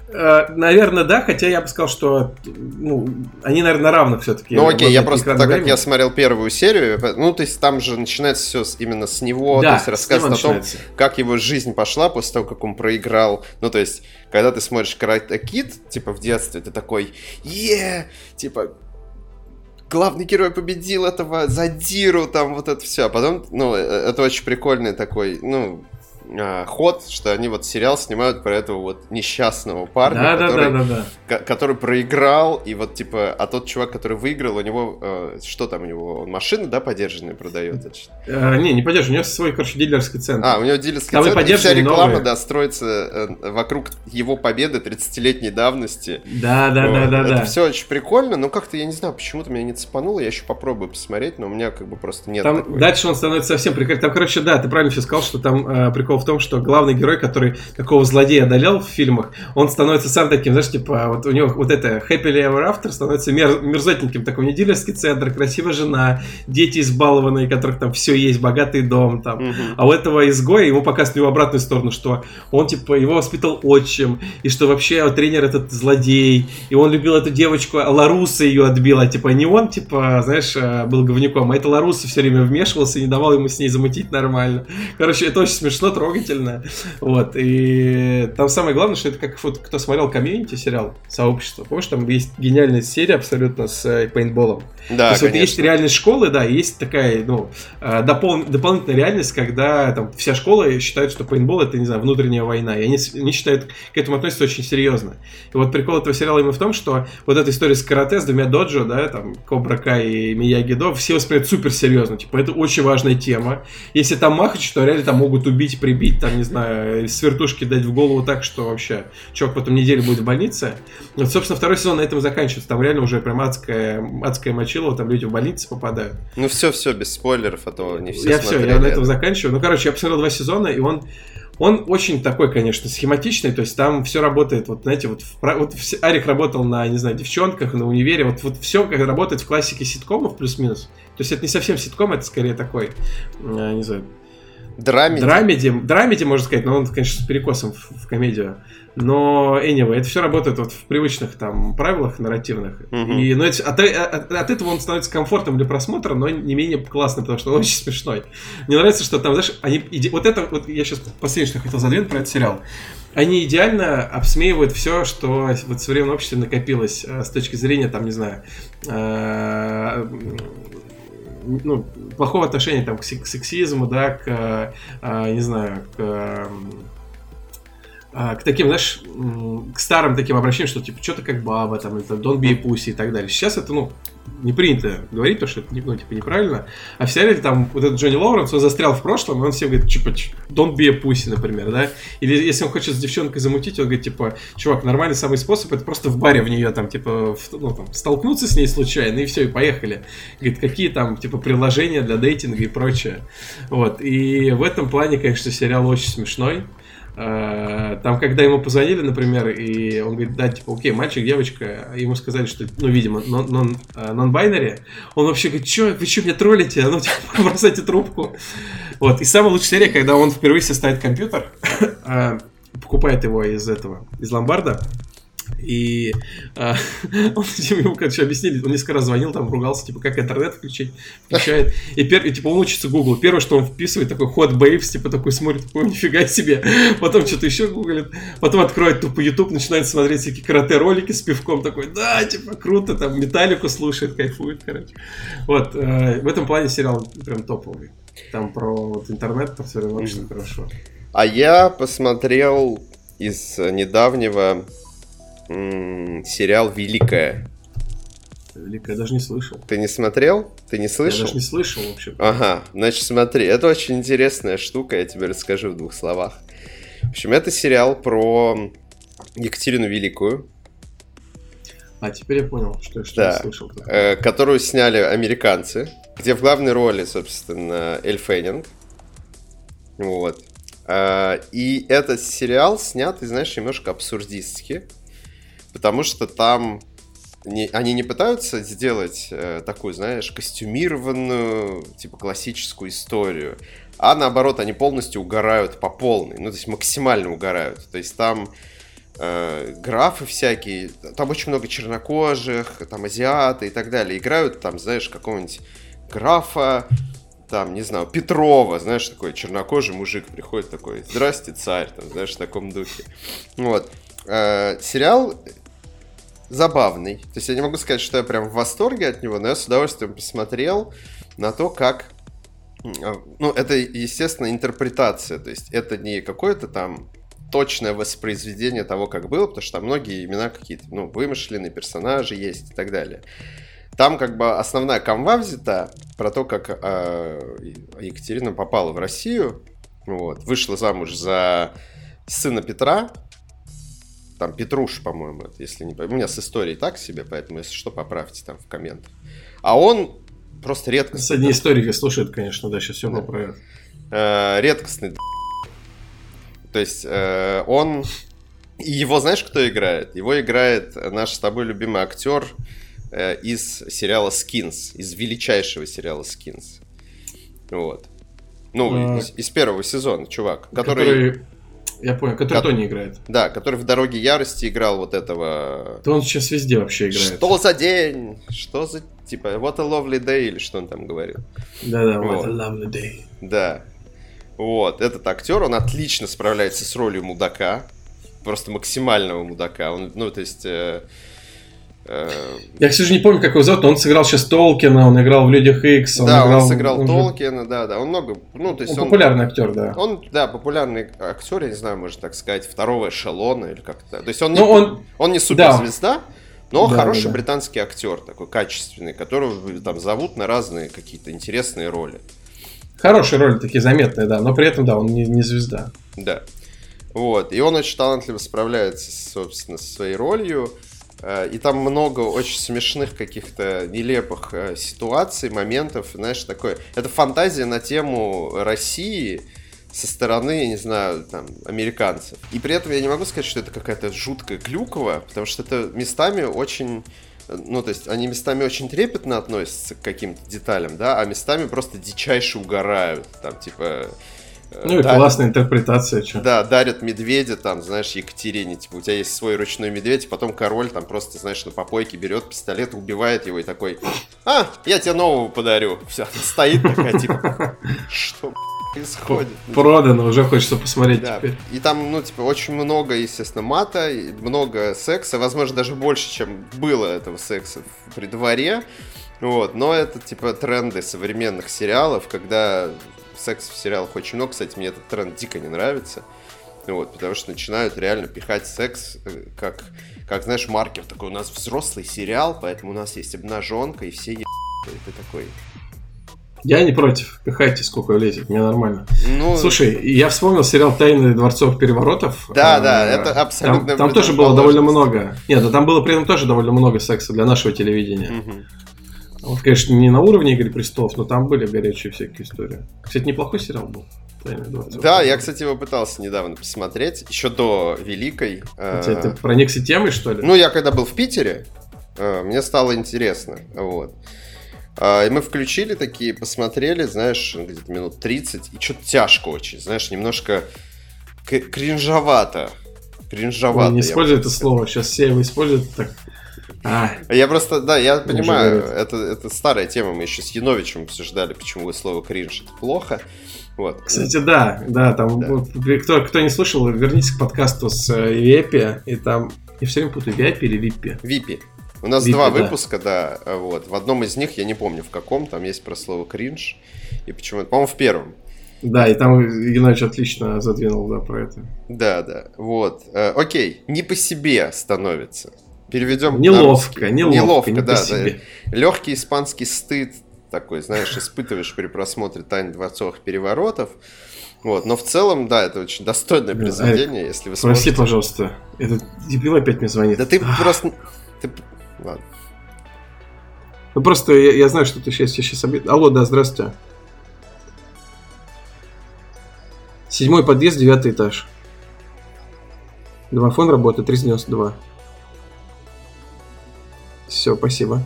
Э, наверное, да, хотя я бы сказал, что ну, они, наверное, на равных все-таки. Ну окей, я просто, так времени. как я смотрел первую серию, ну, то есть там же начинается все именно с него, да, то есть рассказывает о том, как его жизнь пошла после того, как он проиграл. Ну, то есть, когда ты смотришь Карате Кит, типа, в детстве, ты такой, е, типа, главный герой победил этого задиру, там вот это все. А потом, ну, э, это очень прикольный такой, ну, а, ход, что они вот сериал снимают про этого вот несчастного парня, да, который, да, да, да, который проиграл, и вот типа, а тот чувак, который выиграл, у него, э, что там у него, он машины, да, подержанные продает? Э, не, не подержанный, у него свой, короче, дилерский центр. А, у него дилерский там центр, и вся реклама, новые. да, строится э, вокруг его победы 30-летней давности. Да, да, вот. да, да, Это да. все очень прикольно, но как-то, я не знаю, почему-то меня не цепануло, я еще попробую посмотреть, но у меня как бы просто нет Там такой... дальше он становится совсем прикольным. Там, короче, да, ты правильно все сказал, что там э, прикол в том, что главный герой, который какого злодея одолел в фильмах, он становится сам таким, знаешь, типа, вот у него вот это Happy Ever After становится мер, мерзотненьким, такой неделерский центр, красивая жена, дети избалованные, которых там все есть, богатый дом там. Угу. А у этого изгоя ему показывают его обратную сторону, что он, типа, его воспитал отчим, и что вообще тренер этот злодей, и он любил эту девочку, а Ларуса ее отбила, типа, не он, типа, знаешь, был говнюком, а это Ларуса все время вмешивался и не давал ему с ней замутить нормально. Короче, это очень смешно, трогательно. Вот, и там самое главное, что это как вот кто смотрел комьюнити сериал «Сообщество», помнишь, там есть гениальная серия абсолютно с э, пейнтболом. Да, То есть вот есть реальность школы, да, есть такая, ну, э, допол дополнительная реальность, когда там вся школа считает, что пейнтбол это, не знаю, внутренняя война, и они, они считают, к этому относятся очень серьезно. И вот прикол этого сериала именно в том, что вот эта история с карате, с двумя доджо, да, там, Кобра Кай и Мияги До, все воспринимают супер серьезно, типа, это очень важная тема. Если там махач, то реально там могут убить, прибить, там, не знаю, с вертушки дать в голову так, что вообще чувак потом неделю будет в больнице. Вот, собственно, второй сезон на этом заканчивается. Там реально уже прям адская, адская мочилова, там люди в больнице попадают. Ну все, все, без спойлеров, а то не все Я все, я на этом заканчиваю. Ну, короче, я посмотрел два сезона, и он он очень такой, конечно, схематичный, то есть там все работает, вот знаете, вот, в, вот Арик работал на, не знаю, девчонках, на универе, вот, вот все как работает в классике ситкомов плюс-минус. То есть это не совсем ситком, это скорее такой, э, не знаю, Драмеди. Драмеди, драмеди, можно сказать, но он, конечно, с перекосом в, в комедию. Но, anyway, это все работает вот в привычных там правилах нарративных. Угу. И, ну, это, от, от, от этого он становится комфортным для просмотра, но не менее классным, потому что он очень смешной. Мне нравится, что там, знаешь, они... Иде... Вот это, вот я сейчас последнее, что хотел задвинуть про этот сериал. Они идеально обсмеивают все, что вот в современном обществе накопилось э, с точки зрения, там, не знаю, э, ну, плохого отношения там, к сексизму, да, к, а, не знаю, к а, к таким, знаешь, к старым таким обращениям, что типа, что-то как баба, там, это don't be pussy и так далее. Сейчас это, ну, не принято говорить, потому что это, ну, типа, неправильно. А в сериале там вот этот Джонни Лоуренс, он застрял в прошлом, и он всем говорит, типа, don't be a pussy, например, да? Или если он хочет с девчонкой замутить, он говорит, типа, чувак, нормальный самый способ, это просто в баре в нее там, типа, в, ну, там, столкнуться с ней случайно, и все, и поехали. Говорит, какие там, типа, приложения для дейтинга и прочее. Вот, и в этом плане, конечно, сериал очень смешной. Э, там, когда ему позвонили, например, и он говорит, да, типа, окей, мальчик, девочка, ему сказали, что, ну, видимо, нон-байнери, э, он вообще говорит, что, вы что, меня троллите? А ну, типа, бросайте трубку. Вот, и самая лучшая серия, когда он впервые себе компьютер, э, покупает его из этого, из ломбарда, и а, он ему, короче, объяснили, он несколько раз звонил, там ругался, типа, как интернет включить, включает. И, пер, и типа, он учится Google. Первое, что он вписывает, такой ход babes, типа, такой смотрит, такой, нифига себе. Потом что-то еще гуглит. Потом откроет тупо YouTube, начинает смотреть всякие карате-ролики с пивком, такой, да, типа, круто, там, металлику слушает, кайфует, короче. Вот, э, в этом плане сериал прям топовый. Там про вот, интернет, про все очень mm-hmm. хорошо. А я посмотрел из недавнего сериал Великая. Великая, я даже не слышал. Ты не смотрел? Ты не слышал? Я даже не слышал вообще. Ага, значит смотри, это очень интересная штука, я тебе расскажу в двух словах. В общем, это сериал про Екатерину Великую. А, теперь я понял, что, что да. я слышал. Э, которую сняли американцы, где в главной роли, собственно, Эль Феннинг. Вот. Э, и этот сериал снят, знаешь, немножко абсурдистски потому что там не, они не пытаются сделать э, такую, знаешь, костюмированную, типа классическую историю, а наоборот, они полностью угорают по полной, ну, то есть максимально угорают. То есть там э, графы всякие, там очень много чернокожих, там азиаты и так далее, играют там, знаешь, какого-нибудь графа, там, не знаю, Петрова, знаешь, такой чернокожий мужик приходит такой, здрасте, царь, там, знаешь, в таком духе. Вот. Э, сериал забавный. То есть я не могу сказать, что я прям в восторге от него, но я с удовольствием посмотрел на то, как... А, ну, это, естественно, интерпретация. То есть это не какое-то там точное воспроизведение того, как было, потому что там многие имена какие-то, ну, вымышленные персонажи есть и так далее. Там как бы основная канва взята про то, как э, Екатерина попала в Россию, вот, вышла замуж за сына Петра, там Петруш, по-моему, если не У меня с историей так себе, поэтому, если что, поправьте там в комментах. А он просто редкостный. С одни историки слушают, конечно, да, сейчас все да. поправят. Э, редкостный. То есть э, он... И его знаешь, кто играет? Его играет наш с тобой любимый актер э, из сериала Skins, из величайшего сериала Skins. Вот. Ну, а... из, из первого сезона, чувак, который... который я понял, который Ко- Тони играет. Да, который в «Дороге ярости» играл вот этого... То он сейчас везде вообще играет. Что за день? Что за... Типа, what a lovely day, или что он там говорил. Да-да, what вот. a lovely day. Да. Вот, этот актер, он отлично справляется с ролью мудака, просто максимального мудака. Он, ну, то есть... Э, э... Я, кстати, не помню, как его зовут, но он сыграл сейчас Толкина, он играл в Людях Икс. Он да, играл, он сыграл он Толкина, же... да, да, он много, ну, то есть он... он популярный актер, да. Он, да, популярный актер, я не знаю, можно так сказать, второго эшелона или как-то. То есть он, не, ну, он... он не суперзвезда, да. но да, хороший да, да. британский актер, такой качественный, которого там зовут на разные какие-то интересные роли. Хорошие роли такие заметные, да, но при этом, да, он не, не звезда. Да. Вот, и он очень талантливо справляется, собственно, со своей ролью. Э, и там много очень смешных каких-то нелепых э, ситуаций, моментов, знаешь, такое. Это фантазия на тему России со стороны, я не знаю, там, американцев. И при этом я не могу сказать, что это какая-то жуткая клюкова, потому что это местами очень ну, то есть они местами очень трепетно относятся к каким-то деталям, да, а местами просто дичайше угорают. Там, типа, э, ну и дарят, классная интерпретация, что. Да, дарят медведя, там, знаешь, Екатерине, типа, у тебя есть свой ручной медведь, потом король там просто, знаешь, на попойке берет пистолет, убивает его и такой, а, я тебе нового подарю. Все, стоит такая, типа, что, происходит. Продано, уже хочется посмотреть да. теперь. И там, ну, типа, очень много, естественно, мата, много секса, возможно, даже больше, чем было этого секса при дворе. Вот, но это, типа, тренды современных сериалов, когда секс в сериалах очень много. Кстати, мне этот тренд дико не нравится. Вот, потому что начинают реально пихать секс э, как, как, знаешь, маркер такой. У нас взрослый сериал, поэтому у нас есть обнаженка, и все е... Ты такой, я не против. Пихайте, сколько влезет, мне нормально. Ну... Слушай, я вспомнил сериал «Тайны дворцовых переворотов». Да, да, это абсолютно... Там, там тоже было довольно много. Нет, да там было при этом тоже довольно много секса для нашего телевидения. Угу. Вот, конечно, не на уровне «Игры престолов», но там были горячие всякие истории. Кстати, неплохой сериал был. Да, я, кстати, его пытался недавно посмотреть, еще до Великой. Хотя ты проникся темой, что ли? Ну, я когда был в Питере, э, мне стало интересно, вот. А, и мы включили такие, посмотрели, знаешь, где-то минут 30, и что-то тяжко очень, знаешь, немножко кринжовато. Кринжовато. не используй это слово, сейчас все его используют так. А. Я просто, да, я понимаю, это, это старая тема, мы еще с Яновичем обсуждали, почему слово кринж это плохо. Вот. Кстати, да, да, там да. Кто, кто не слышал, вернитесь к подкасту с э, Випи, и там я все время путаю Випи или Випи. Випи. У нас Випи, два да. выпуска, да, вот. В одном из них, я не помню в каком, там есть про слово кринж. И почему по-моему, в первом. Да, и там Геннадьевич отлично задвинул, да, про это. Да, да, вот. Э, окей, не по себе становится. Переведем Неловко, неловко, неловко не да, да. Легкий испанский стыд такой, знаешь, испытываешь при просмотре «Тайн дворцовых переворотов». Вот, но в целом, да, это очень достойное произведение, а, если вы сможете... Прости, пожалуйста, этот дебил опять мне звонит. Да ты просто... Ты Ладно. Ну просто я, я знаю, что ты сейчас, сейчас обид... Алло, да, здравствуйте. Седьмой подъезд, девятый этаж. Домофон работает 392. Все, спасибо.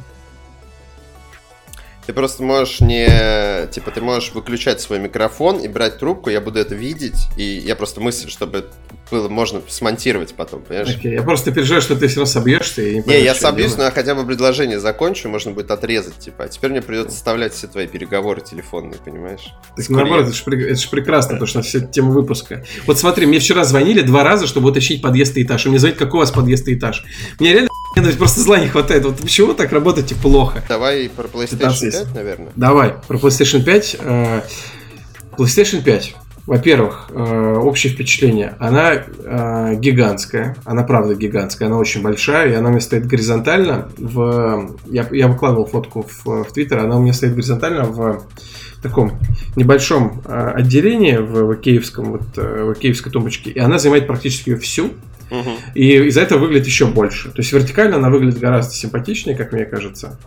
Ты просто можешь не... Типа, ты можешь выключать свой микрофон и брать трубку, я буду это видеть, и я просто мысль, чтобы было можно смонтировать потом, понимаешь? Окей, я просто переживаю, что ты все равно собьешься. И не, не я собьюсь, но я хотя бы предложение закончу, можно будет отрезать, типа. А теперь мне придется составлять все твои переговоры телефонные, понимаешь? Так наоборот, это же это ж прекрасно, потому что все тема выпуска. Вот смотри, мне вчера звонили два раза, чтобы уточнить подъезд и этаж. И мне звонит, какой у вас подъезд и этаж. Мне реально просто зла не хватает. Вот почему так работаете плохо? Давай про PlayStation 5, наверное. Давай, про PlayStation 5. Э, PlayStation 5. Во-первых, э, общее впечатление. Она э, гигантская. Она правда гигантская. Она очень большая. И она у меня стоит горизонтально. В... Я, я выкладывал фотку в, в Твиттер. Она у меня стоит горизонтально в таком небольшом отделении в, в киевском, вот, в киевской тумбочке. И она занимает практически всю. И из-за этого выглядит еще больше. То есть вертикально она выглядит гораздо симпатичнее, как мне кажется.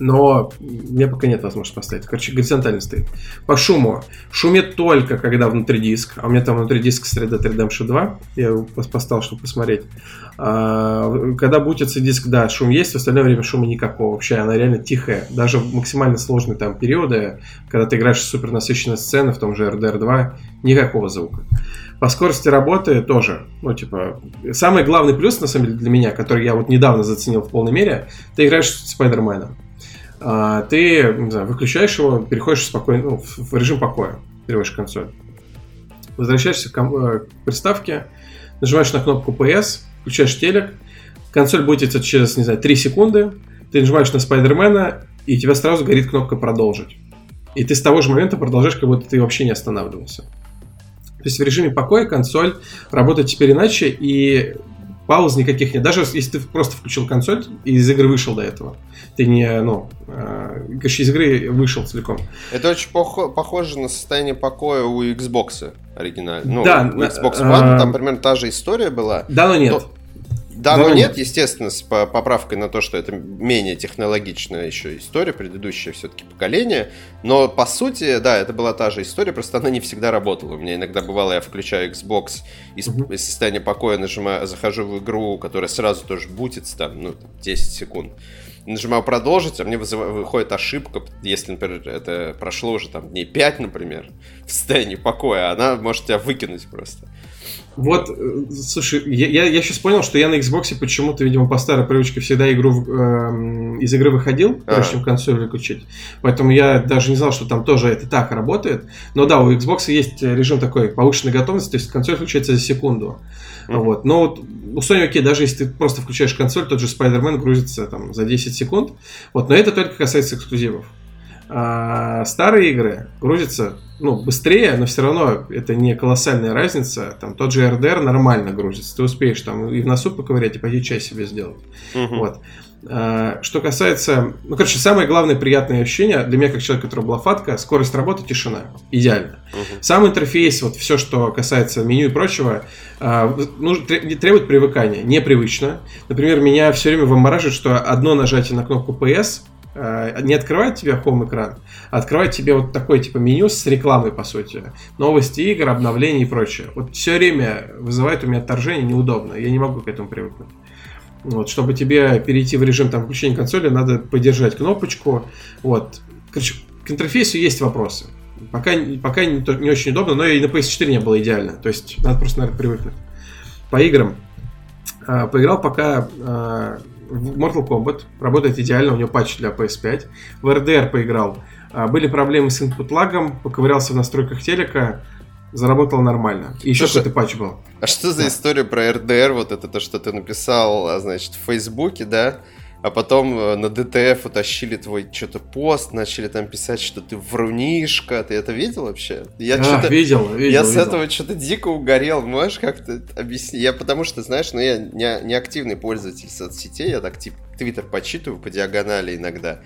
Но мне пока нет возможности поставить. Короче, горизонтально стоит. По шуму. Шумит только, когда внутри диск. А у меня там внутри диск с Red Dead Redemption 2. Я его поставил, чтобы посмотреть. А, когда бутится диск, да, шум есть. В остальное время шума никакого. Вообще, она реально тихая. Даже в максимально сложные там периоды, когда ты играешь в супер насыщенные сцены, в том же RDR 2, никакого звука. По скорости работы тоже. Ну, типа, самый главный плюс, на самом деле, для меня, который я вот недавно заценил в полной мере, ты играешь с Спайдерменом. А, ты знаю, выключаешь его, переходишь спокойно, ну, в режим покоя. переводишь консоль. Возвращаешься к, э, к приставке, нажимаешь на кнопку PS, включаешь телек, консоль бутится через, не знаю, 3 секунды, ты нажимаешь на Спайдермена, и у тебя сразу горит кнопка «Продолжить». И ты с того же момента продолжаешь, как будто ты вообще не останавливался. То есть в режиме покоя консоль работает теперь иначе, и пауз никаких нет. Даже если ты просто включил консоль и из игры вышел до этого. Ты не, ну, э, из игры вышел целиком. Это очень пох- похоже на состояние покоя у Xbox оригинально. Ну, да, Xbox One, э, там примерно та же история была. Да, но нет. Но да, но, но нет, естественно, с поправкой на то, что это менее технологичная еще история, предыдущее все-таки поколение. Но по сути, да, это была та же история, просто она не всегда работала. У меня иногда бывало, я включаю Xbox из, mm-hmm. из состояния покоя, нажимаю, захожу в игру, которая сразу тоже бутится там, ну, 10 секунд нажимаю продолжить, а мне выходит ошибка, если, например, это прошло уже там дней 5, например, в состоянии покоя, она может тебя выкинуть просто. Вот, э, слушай, я, я, я сейчас понял, что я на Xbox почему-то, видимо, по старой привычке всегда игру э, из игры выходил, прежде а. чем консоль выключить. Поэтому я даже не знал, что там тоже это так работает. Но да, у Xbox есть режим такой повышенной готовности, то есть консоль включается за секунду. Mm-hmm. Вот. Но вот у Sony окей, даже если ты просто включаешь консоль, тот же Spider-Man грузится там за 10 секунд. Вот, но это только касается эксклюзивов. А старые игры грузятся ну, быстрее, но все равно это не колоссальная разница. Там тот же RDR нормально грузится. Ты успеешь там и в носу поковырять, и пойти чай себе сделать. Угу. Вот. А, что касается... Ну, короче, самое главное приятное ощущение для меня, как человека, который была фатка, скорость работы, тишина. Идеально. Угу. Сам интерфейс, вот все, что касается меню и прочего, а, ну, требует привыкания. Непривычно. Например, меня все время вымораживает, что одно нажатие на кнопку PS не открывает тебе home экран, а открывает тебе вот такое типа меню с рекламой, по сути. Новости игр, обновления и прочее. Вот все время вызывает у меня отторжение, неудобно. Я не могу к этому привыкнуть. Вот, чтобы тебе перейти в режим там, включения консоли, надо подержать кнопочку. Вот. Короче, к интерфейсу есть вопросы. Пока, пока не, не очень удобно, но и на PS4 не было идеально. То есть надо просто, наверное, привыкнуть. По играм. А, поиграл пока а, в Mortal Kombat работает идеально, у него патч для PS5. В RDR поиграл. А, были проблемы с input лагом, поковырялся в настройках телека, заработал нормально. И еще какой-то патч был. А что за история про RDR? Вот это то, что ты написал, а, значит, в Фейсбуке, да? А потом э, на ДТФ утащили твой что-то пост, начали там писать, что ты врунишка. Ты это видел вообще? Я а, видел, видел. Я видел. с этого что-то дико угорел. Можешь как-то объяснить? Я потому что, знаешь, ну я не, не активный пользователь соцсетей, я так типа Твиттер почитываю по диагонали иногда.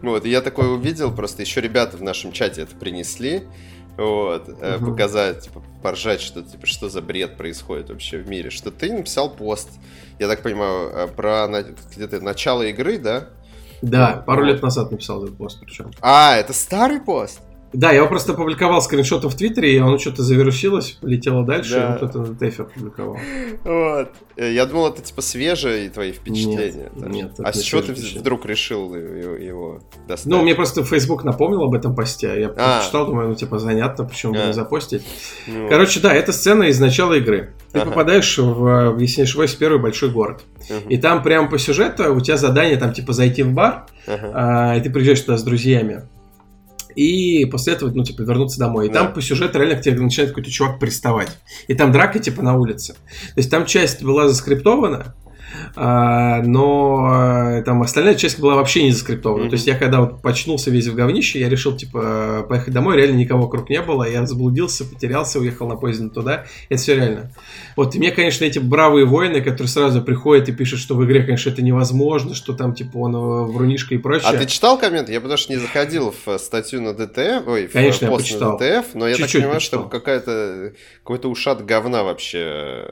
Вот, и я такое увидел, просто еще ребята в нашем чате это принесли. Вот, угу. показать, типа, поржать, что, типа, что за бред происходит вообще в мире. Что ты написал пост, я так понимаю, э, про где-то начало игры, да? Да, ну, пару лет назад написал этот пост причем. А, это старый пост? Да, я его просто опубликовал скриншотом в Твиттере, и он что-то завирусилось, полетело дальше, да. и кто-то на ТЭФе опубликовал. Вот. Э, я думал, это типа свежие твои впечатления. Нет, нет А с чего ты вдруг решил его достать? Ну, мне просто Facebook напомнил об этом посте, я а. прочитал, думаю, ну, типа, занятно, почему бы а. не запостить. Ну. Короче, да, это сцена из начала игры. Ты ага. попадаешь в, в первый большой город. Угу. И там прямо по сюжету у тебя задание, там, типа, зайти в бар, ага. а, и ты приезжаешь туда с друзьями и после этого, ну, типа, вернуться домой. И да. там по сюжету реально к тебе начинает какой-то чувак приставать. И там драка, типа, на улице. То есть там часть была заскриптована, но э, там остальная часть была вообще не заскриптована. Mm-hmm. То есть я когда вот очнулся весь в говнище, я решил, типа, поехать домой, реально никого вокруг не было, я заблудился, потерялся, уехал на поезде туда. Это все реально. Вот, и мне, конечно, эти бравые воины, которые сразу приходят и пишут, что в игре, конечно, это невозможно, что там, типа, он э, врунишка и прочее. А ты читал комменты? Я потому что не заходил в статью на DTF, ой, конечно, в пост я почитал. на DTF, но я Чуть-чуть так понимаю, почитал. что какая-то какой-то ушат говна вообще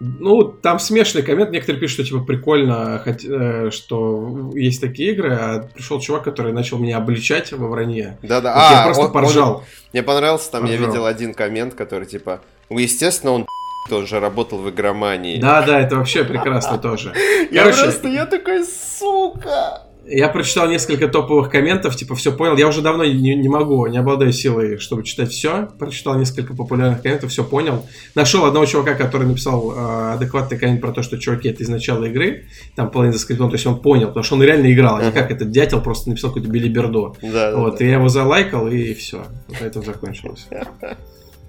ну, там смешанный коммент. Некоторые пишут, что типа прикольно, хоть, э, что есть такие игры, а пришел чувак, который начал меня обличать во вранье. Да-да. а, я просто он, поржал. Он, мне понравился, там поржал. я видел один коммент, который типа, ну, естественно, он тоже работал в игромании. Да, да, это вообще прекрасно тоже. Я просто, я такой, сука! Я прочитал несколько топовых комментов, типа, все понял. Я уже давно не, не могу, не обладаю силой, чтобы читать все. Прочитал несколько популярных комментов, все понял. Нашел одного чувака, который написал э, адекватный коммент про то, что, чуваки, это из начала игры. Там половина заскриптом, то есть он понял, потому что он реально играл, а не как этот дятел просто написал какую-то билиберду. Да, вот, да, и я его залайкал, и все. Вот на этом закончилось.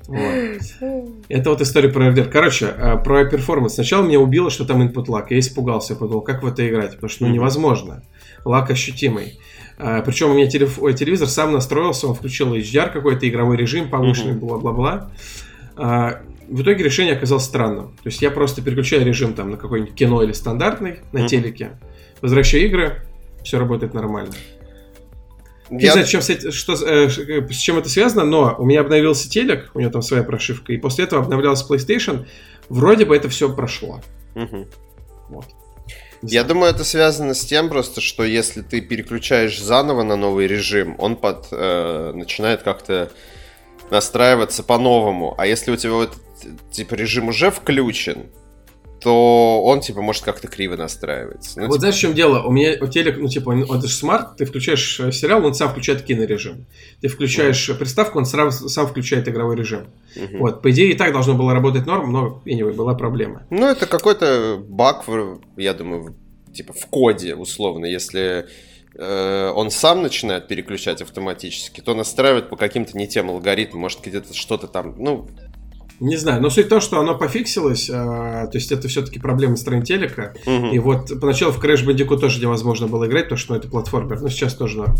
Вот. Это вот история про RDR. Короче, э, про перформанс. Сначала меня убило, что там input lag. Я испугался, подумал, как в это играть, потому что ну невозможно лак ощутимый. А, причем у меня телевизор сам настроился, он включил HDR какой-то, игровой режим повышенный, бла-бла-бла. А, в итоге решение оказалось странным. То есть я просто переключаю режим там на какой-нибудь кино или стандартный на телеке, возвращаю игры, все работает нормально. Я... Не знаю, чем, что, э, с чем это связано, но у меня обновился телек, у него там своя прошивка, и после этого обновлялся PlayStation. Вроде бы это все прошло. Угу. Вот. Я думаю, это связано с тем просто, что если ты переключаешь заново на новый режим, он под, э, начинает как-то настраиваться по-новому. А если у тебя этот типа режим уже включен, то он, типа, может как-то криво настраивается. Ну, вот типа... знаешь, в чем дело? У меня у телек, ну, типа, он, он же смарт, ты включаешь э, сериал, он сам включает кинорежим. Ты включаешь mm. приставку, он сразу сам включает игровой режим. Mm-hmm. Вот, по идее, и так должно было работать норм, но, anyway, была проблема. Ну, это какой-то баг, я думаю, типа, в коде, условно, если э, он сам начинает переключать автоматически, то настраивает по каким-то не тем алгоритмам, может где-то что-то там, ну, не знаю, но суть в том, что оно пофиксилось, э, то есть это все-таки проблема страны телека. Угу. И вот поначалу в Crash Bandicoot тоже невозможно было играть, потому что ну, это платформер, но сейчас тоже норм.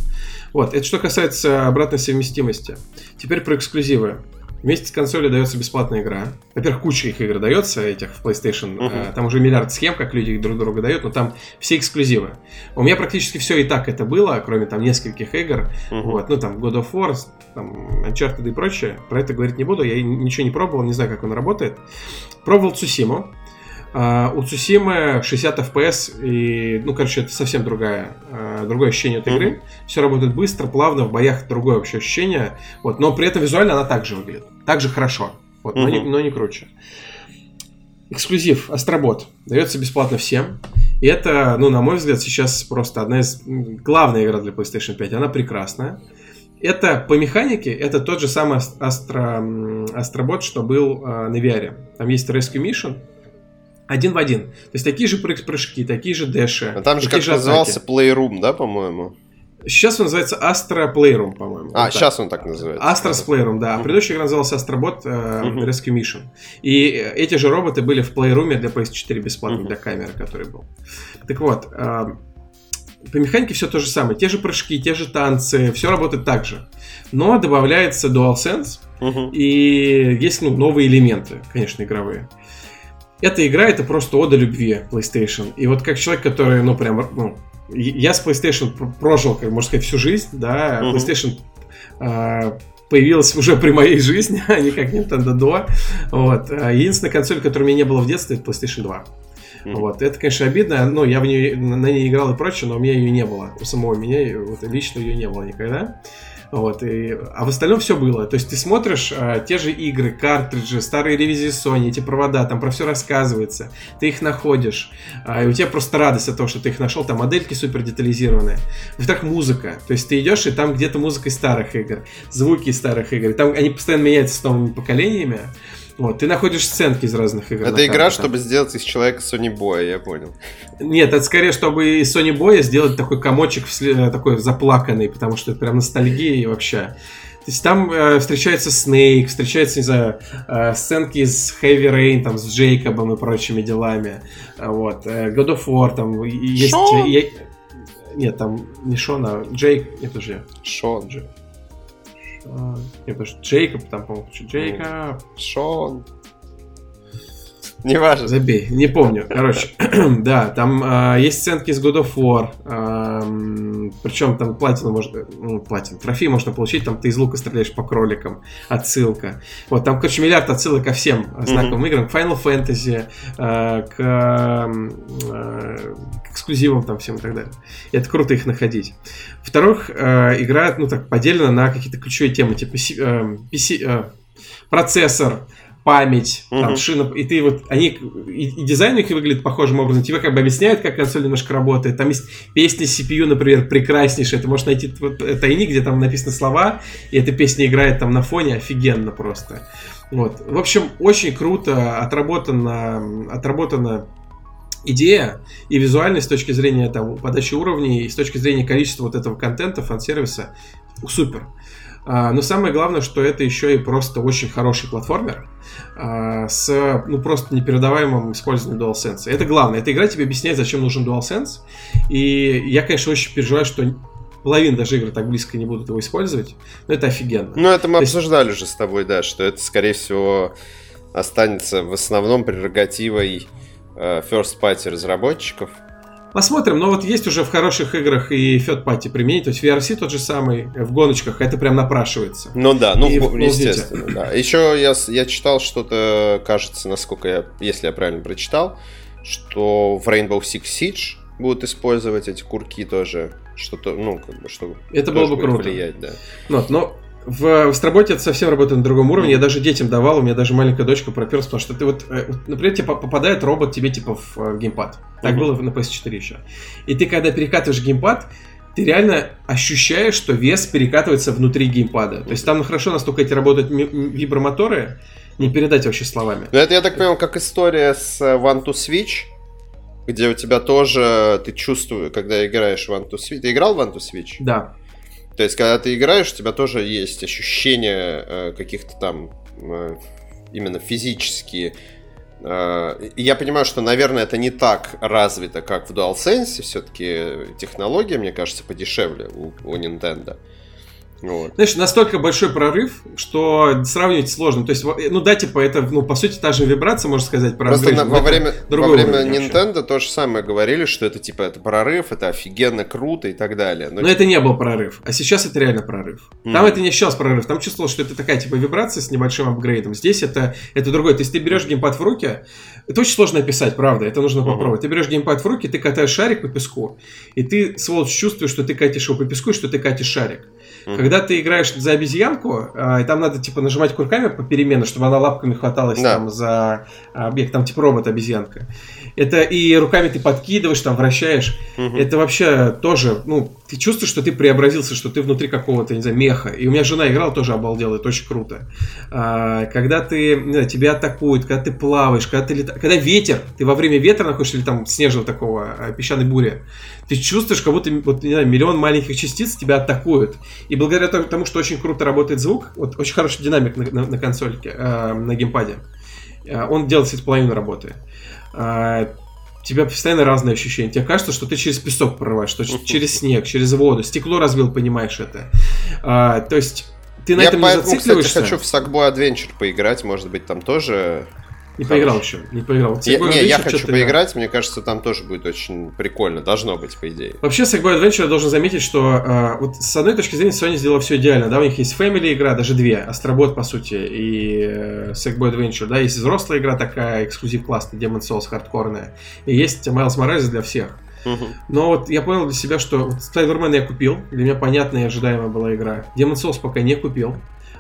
Вот, это что касается обратной совместимости. Теперь про эксклюзивы. Вместе с консолью дается бесплатная игра. Во-первых, куча их игр дается, этих в PlayStation. Uh-huh. Там уже миллиард схем, как люди друг друга дают, но там все эксклюзивы. У меня практически все и так это было, кроме там нескольких игр. Uh-huh. Вот, ну там God of War, там Uncharted и прочее. Про это говорить не буду, я ничего не пробовал, не знаю, как он работает. Пробовал Цусиму. Uh, у Цусимы 60 FPS, и, ну, короче, это совсем другая, uh, другое ощущение от игры. Mm-hmm. Все работает быстро, плавно, в боях другое вообще ощущение. Вот, но при этом визуально она также выглядит. Также хорошо. Вот, но, не, но не круче. Эксклюзив Астробот дается бесплатно всем. И это, ну, на мой взгляд, сейчас просто одна из главная игра для PlayStation 5. Она прекрасная. Это по механике, это тот же самый Астро, Астробот, что был э, на VR. Там есть Rescue Mission, один в один. То есть такие же прыжки, такие же дэши. А там же как же назывался Playroom, да, по-моему? Сейчас он называется Astra Playroom, по-моему. А, вот сейчас он так называется. Astra Playroom, да. Mm-hmm. Предыдущая игра называлась Astrobot э, mm-hmm. Rescue Mission. И эти же роботы были в Playroom для PS4 бесплатно, mm-hmm. для камеры, который был. Так вот, э, по механике все то же самое. Те же прыжки, те же танцы, все работает так же. Но добавляется DualSense, mm-hmm. и есть ну, новые элементы, конечно, игровые эта игра это просто ода любви PlayStation. И вот как человек, который, ну, прям, ну, я с PlayStation прожил, как можно сказать, всю жизнь, да, uh-huh. PlayStation э, появилась уже при моей жизни, а не как Nintendo до. Вот. А единственная консоль, которой у меня не было в детстве, это PlayStation 2. Mm-hmm. Вот. Это, конечно, обидно. Ну, я в нее, на ней играл и прочее, но у меня ее не было. У самого меня вот, лично ее не было никогда. Вот, и, а в остальном все было. То есть ты смотришь а, те же игры, картриджи, старые ревизии Sony, эти провода, там про все рассказывается. Ты их находишь. А, и у тебя просто радость от того, что ты их нашел. Там модельки супер детализированные. Во-вторых, музыка. То есть ты идешь, и там где-то музыка из старых игр, звуки из старых игр. Там они постоянно меняются с новыми поколениями. Вот, ты находишь сценки из разных игр. Это игра, чтобы сделать из человека Sony Boy, я понял. Нет, это скорее, чтобы из Sony Boy сделать такой комочек э, такой заплаканный, потому что это прям ностальгия и вообще. То есть там э, встречается Снейк, встречается, не знаю, э, сценки из Heavy Rain, там, с Джейкобом и прочими делами. Вот. Э, God of War, там, есть... Я... Нет, там не Шон, а Джейк, нет уже. Шон. Джейк. А, нет, потому что Джейкоб, там, по-моему, Джейкоб. Шон. Не важно. Забей, не помню. Короче, да, там э, есть сценки из God of War. Э, причем там платину можно, ну, платину, трофей можно получить, там ты из лука стреляешь по кроликам. Отсылка. Вот, там, короче, миллиард отсылок ко всем знаковым mm-hmm. играм. К Final Fantasy, э, к, э, к эксклюзивам там всем и так далее. И это круто их находить. Во-вторых, э, игра, ну так, поделена на какие-то ключевые темы, типа э, PC, э, процессор, память, угу. там, шина, и ты вот, они, и, и дизайн их выглядит похожим образом, тебе как бы объясняют, как консоль немножко работает, там есть песня CPU, например, прекраснейшая, ты можешь найти вот, тайник, где там написаны слова, и эта песня играет там на фоне, офигенно просто. Вот. В общем, очень круто отработано, отработано идея и визуальность с точки зрения там, подачи уровней, и с точки зрения количества вот этого контента, фан-сервиса, супер. А, но самое главное, что это еще и просто очень хороший платформер а, с ну, просто непередаваемым использованием DualSense. Это главное. Эта игра тебе объясняет, зачем нужен DualSense. И я, конечно, очень переживаю, что половина даже игр так близко не будут его использовать. Но это офигенно. Ну, это мы То обсуждали есть... же с тобой, да, что это, скорее всего, останется в основном прерогативой э, first party разработчиков. Посмотрим, но вот есть уже в хороших играх и party применить, то есть VRC тот же самый, в гоночках это прям напрашивается. Ну да, ну в, естественно, да. Еще я, я читал что-то, кажется, насколько я, если я правильно прочитал, что в Rainbow Six Siege будут использовать эти курки тоже, что-то, ну, как бы, что это было бы круто. влиять, да. Вот, но в, в Стработе это совсем работает на другом уровне. Я даже детям давал, у меня даже маленькая дочка проперлась, потому что ты вот, э, например, тебе попадает робот тебе типа в, в геймпад. Так mm-hmm. было на PS4 еще. И ты когда перекатываешь геймпад, ты реально ощущаешь, что вес перекатывается внутри геймпада. То есть там хорошо настолько эти работают вибромоторы, не передать вообще словами. Ну, это, я так понимаю, как история с э, One to Switch, где у тебя тоже ты чувствуешь, когда играешь в One to Switch. Ты играл в One to Switch? Да. То есть, когда ты играешь, у тебя тоже есть ощущения э, каких-то там э, именно физические. Э, я понимаю, что, наверное, это не так развито, как в DualSense. Все-таки технология, мне кажется, подешевле у, у Nintendo. Вот. Знаешь, настолько большой прорыв, что сравнивать сложно. То есть, ну да, типа, это, ну, по сути, та же вибрация, можно сказать, про Просто на, во время, во время Nintendo вообще. то же самое говорили, что это, типа, это прорыв, это офигенно круто и так далее. Но, Но это не был прорыв, а сейчас это реально прорыв. Mm. Там это не ощущалось прорыв, там чувствовалось, что это такая, типа, вибрация с небольшим апгрейдом. Здесь это, это другое. То есть, ты берешь геймпад в руки, это очень сложно описать, правда, это нужно mm-hmm. попробовать. Ты берешь геймпад в руки, ты катаешь шарик по песку, и ты, сволочь, чувствуешь, что ты катишь его по песку, и что ты катишь шарик. Mm-hmm. Когда ты играешь за обезьянку, а, и там надо типа нажимать курками попеременно, чтобы она лапками хваталась да. там за объект, там типа робот-обезьянка. Это и руками ты подкидываешь, там вращаешь. Угу. Это вообще тоже, ну, ты чувствуешь, что ты преобразился, что ты внутри какого-то, не знаю, меха. И у меня жена играла, тоже обалдела, это очень круто. А, когда ты, не знаю, тебя атакуют, когда ты плаваешь, когда ты лета... когда ветер, ты во время ветра находишься или там снежного такого а, песчаной бури, ты чувствуешь, как будто вот, не знаю, миллион маленьких частиц тебя атакуют. И благодаря тому, что очень круто работает звук, вот очень хороший динамик на, на, на консольке, э, на геймпаде, э, он делает все половину работы. Э, тебя постоянно разные ощущения. Тебе кажется, что ты через песок прорываешь, что через снег, через воду. Стекло разбил, понимаешь это. А, то есть ты на Я этом поэтому, не зацикливаешься. кстати, хочу в Sackboy Adventure поиграть. Может быть, там тоже не поиграл еще, не поиграл. Я, не, я хочу поиграть, мне кажется, там тоже будет очень прикольно, должно быть, по идее. Вообще, Sackboy Adventure я должен заметить, что э, вот с одной точки зрения Sony сделала все идеально, да, у них есть Family игра, даже две, Астробот, по сути, и э, Sackboy Adventure, да, есть взрослая игра такая, эксклюзив классный, Demon Souls, хардкорная, и есть Miles Morales для всех. Но вот я понял для себя, что Spider-Man я купил, для меня понятная и ожидаемая была игра. Demon Souls пока не купил.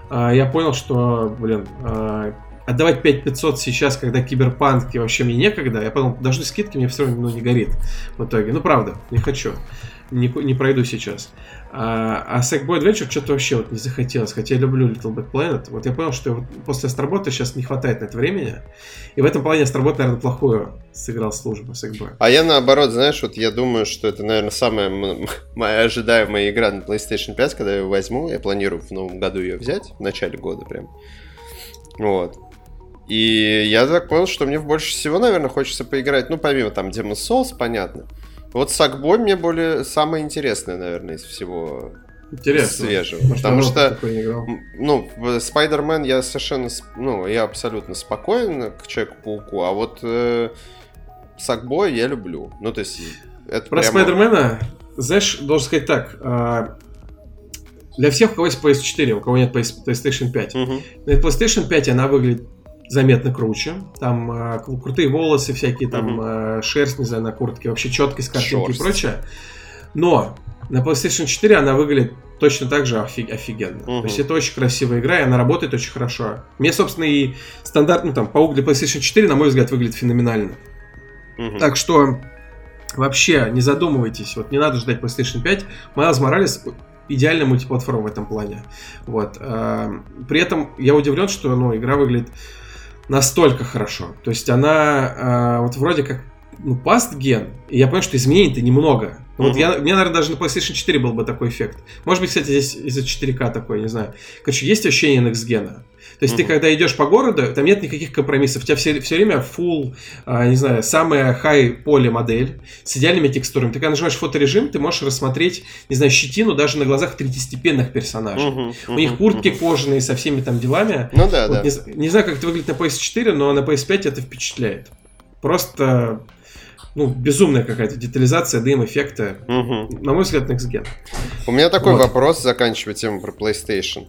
А, я понял, что, блин, а, отдавать 5500 сейчас, когда киберпанки вообще мне некогда, я подумал, даже скидки мне все равно ну, не горит в итоге. Ну, правда, не хочу. Не, не пройду сейчас. А, а Sackboy Adventure что-то вообще вот не захотелось. Хотя я люблю Little Big Planet. Вот я понял, что после Астробота сейчас не хватает на это времени. И в этом плане Астробот, наверное, плохую сыграл службу Sackboy. А я наоборот, знаешь, вот я думаю, что это, наверное, самая моя ожидаемая игра на PlayStation 5, когда я ее возьму. Я планирую в новом году ее взять, в начале года прям. Вот. И я так понял, что мне больше всего, наверное, хочется поиграть, ну, помимо там Demon's Souls, понятно. Вот Сакбой мне более самое интересное, наверное, из всего Интересно. свежего. Может, потому что, ну, Спайдермен я совершенно, ну, я абсолютно спокоен к Человеку-пауку, а вот э, Сакбой я люблю. Ну, то есть, это Про прямо... Спайдермена, знаешь, должен сказать так, а, для всех, у кого есть PS4, у кого нет PlayStation 5. Угу. На PlayStation 5 она выглядит заметно круче. Там э, крутые волосы всякие, там mm-hmm. э, шерсть, не знаю, на куртке, вообще четкость картинки Шорсть. и прочее. Но на PlayStation 4 она выглядит точно так же офиг, офигенно. Угу. То есть это очень красивая игра, и она работает очень хорошо. Мне, собственно, и стандарт, ну там, паук для PlayStation 4, на мой взгляд, выглядит феноменально. Угу. Так что вообще не задумывайтесь, вот не надо ждать PlayStation 5. Майлз Моралес идеальная мультиплатформа в этом плане. Вот. А, при этом я удивлен, что ну, игра выглядит настолько хорошо. То есть она а, вот вроде как ну, паст ген, и я понимаю, что изменений-то немного. Ну, вот я, мне, наверное, даже на PlayStation 4 был бы такой эффект. Может быть, кстати, здесь из-за 4К такой, не знаю. Короче, есть ощущение Next гена. То есть ты когда идешь по городу, там нет никаких компромиссов. У тебя все, все время full, а, не знаю, самая high поле модель с идеальными текстурами. Ты когда нажимаешь фоторежим, ты можешь рассмотреть, не знаю, щетину даже на глазах третьестепенных персонажей. Uh-huh, uh-huh, У них куртки uh-huh. кожаные со всеми там делами. Ну да, вот да. Не, не знаю, как это выглядит на PS4, но на PS5 это впечатляет. Просто ну, безумная какая-то детализация, дым-эффекты. Угу. На мой взгляд, Next Gen. У меня такой вот. вопрос, заканчивая тему про PlayStation. Ну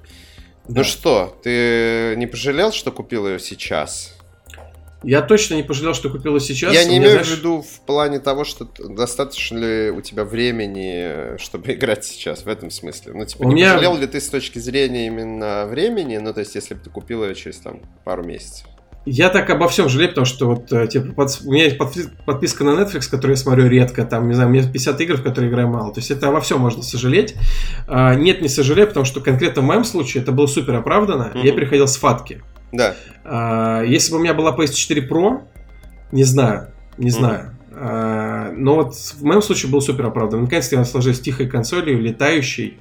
да. Ну что, ты не пожалел, что купил ее сейчас? Я точно не пожалел, что купил ее сейчас. Я не имею знаешь... в виду в плане того, что достаточно ли у тебя времени, чтобы играть сейчас, в этом смысле. Ну, типа, у не меня... пожалел ли ты с точки зрения именно времени, ну, то есть, если бы ты купил ее через там пару месяцев? Я так обо всем жалею, потому что вот э, типа, под, у меня есть подписка на Netflix, которую я смотрю редко, там, не знаю, у меня 50 игр, в которые играю мало. То есть это обо всем можно сожалеть. А, нет, не сожалею, потому что конкретно в моем случае это было супер оправдано. Mm-hmm. Я переходил с фатки. Да. А, если бы у меня была PS4 Pro, не знаю, не знаю. Но вот в моем случае был супер оправдан. Наконец-то я наслаждаюсь тихой консолью, летающей,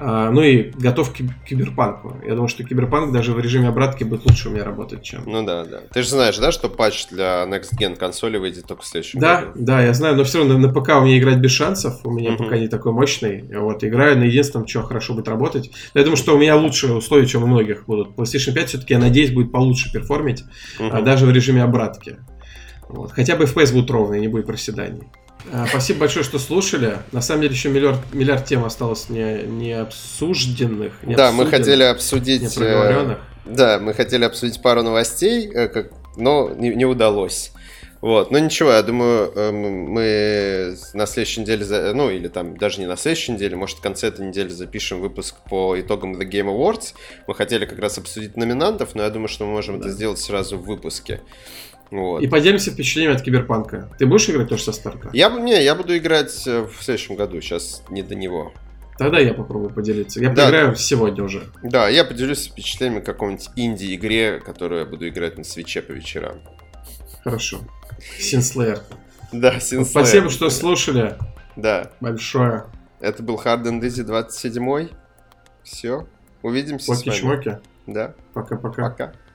а, ну и готов к киберпанку. Я думаю, что киберпанк даже в режиме обратки будет лучше у меня работать, чем... Ну да, да. Ты же знаешь, да, что патч для Next Gen консоли выйдет только в следующем да, году? Да, я знаю, но все равно на ПК у меня играть без шансов, у меня uh-huh. пока не такой мощный. Вот, играю на единственном, что хорошо будет работать. Я думаю, что у меня лучшие условия, чем у многих будут. PlayStation 5 все-таки, я надеюсь, будет получше перформить, uh-huh. даже в режиме обратки. Вот. Хотя бы FPS будет ровный, не будет проседаний. А, спасибо большое, что слушали. На самом деле еще миллиард, миллиард тем осталось не, не обсужденных. Не да, мы хотели обсудить... Не э, да, мы хотели обсудить пару новостей, э, но не, не удалось. Вот, но ничего, я думаю, э, мы на следующей неделе, ну или там даже не на следующей неделе, может в конце этой недели запишем выпуск по итогам The Game Awards. Мы хотели как раз обсудить номинантов, но я думаю, что мы можем да. это сделать сразу в выпуске. Вот. И поделимся впечатлениями от Киберпанка. Ты будешь играть тоже со старта? Я, не, я буду играть э, в следующем году, сейчас не до него. Тогда я попробую поделиться. Я да. поиграю сегодня уже. Да, я поделюсь впечатлениями какой-нибудь инди-игре, которую я буду играть на свече по вечерам. Хорошо. Синслеер. Да, Синслеер. Спасибо, что слушали. Да. Большое. Это был Hard and Easy 27 Все. Увидимся Поки с вами. Да. Пока-пока. Пока. -пока. Пока.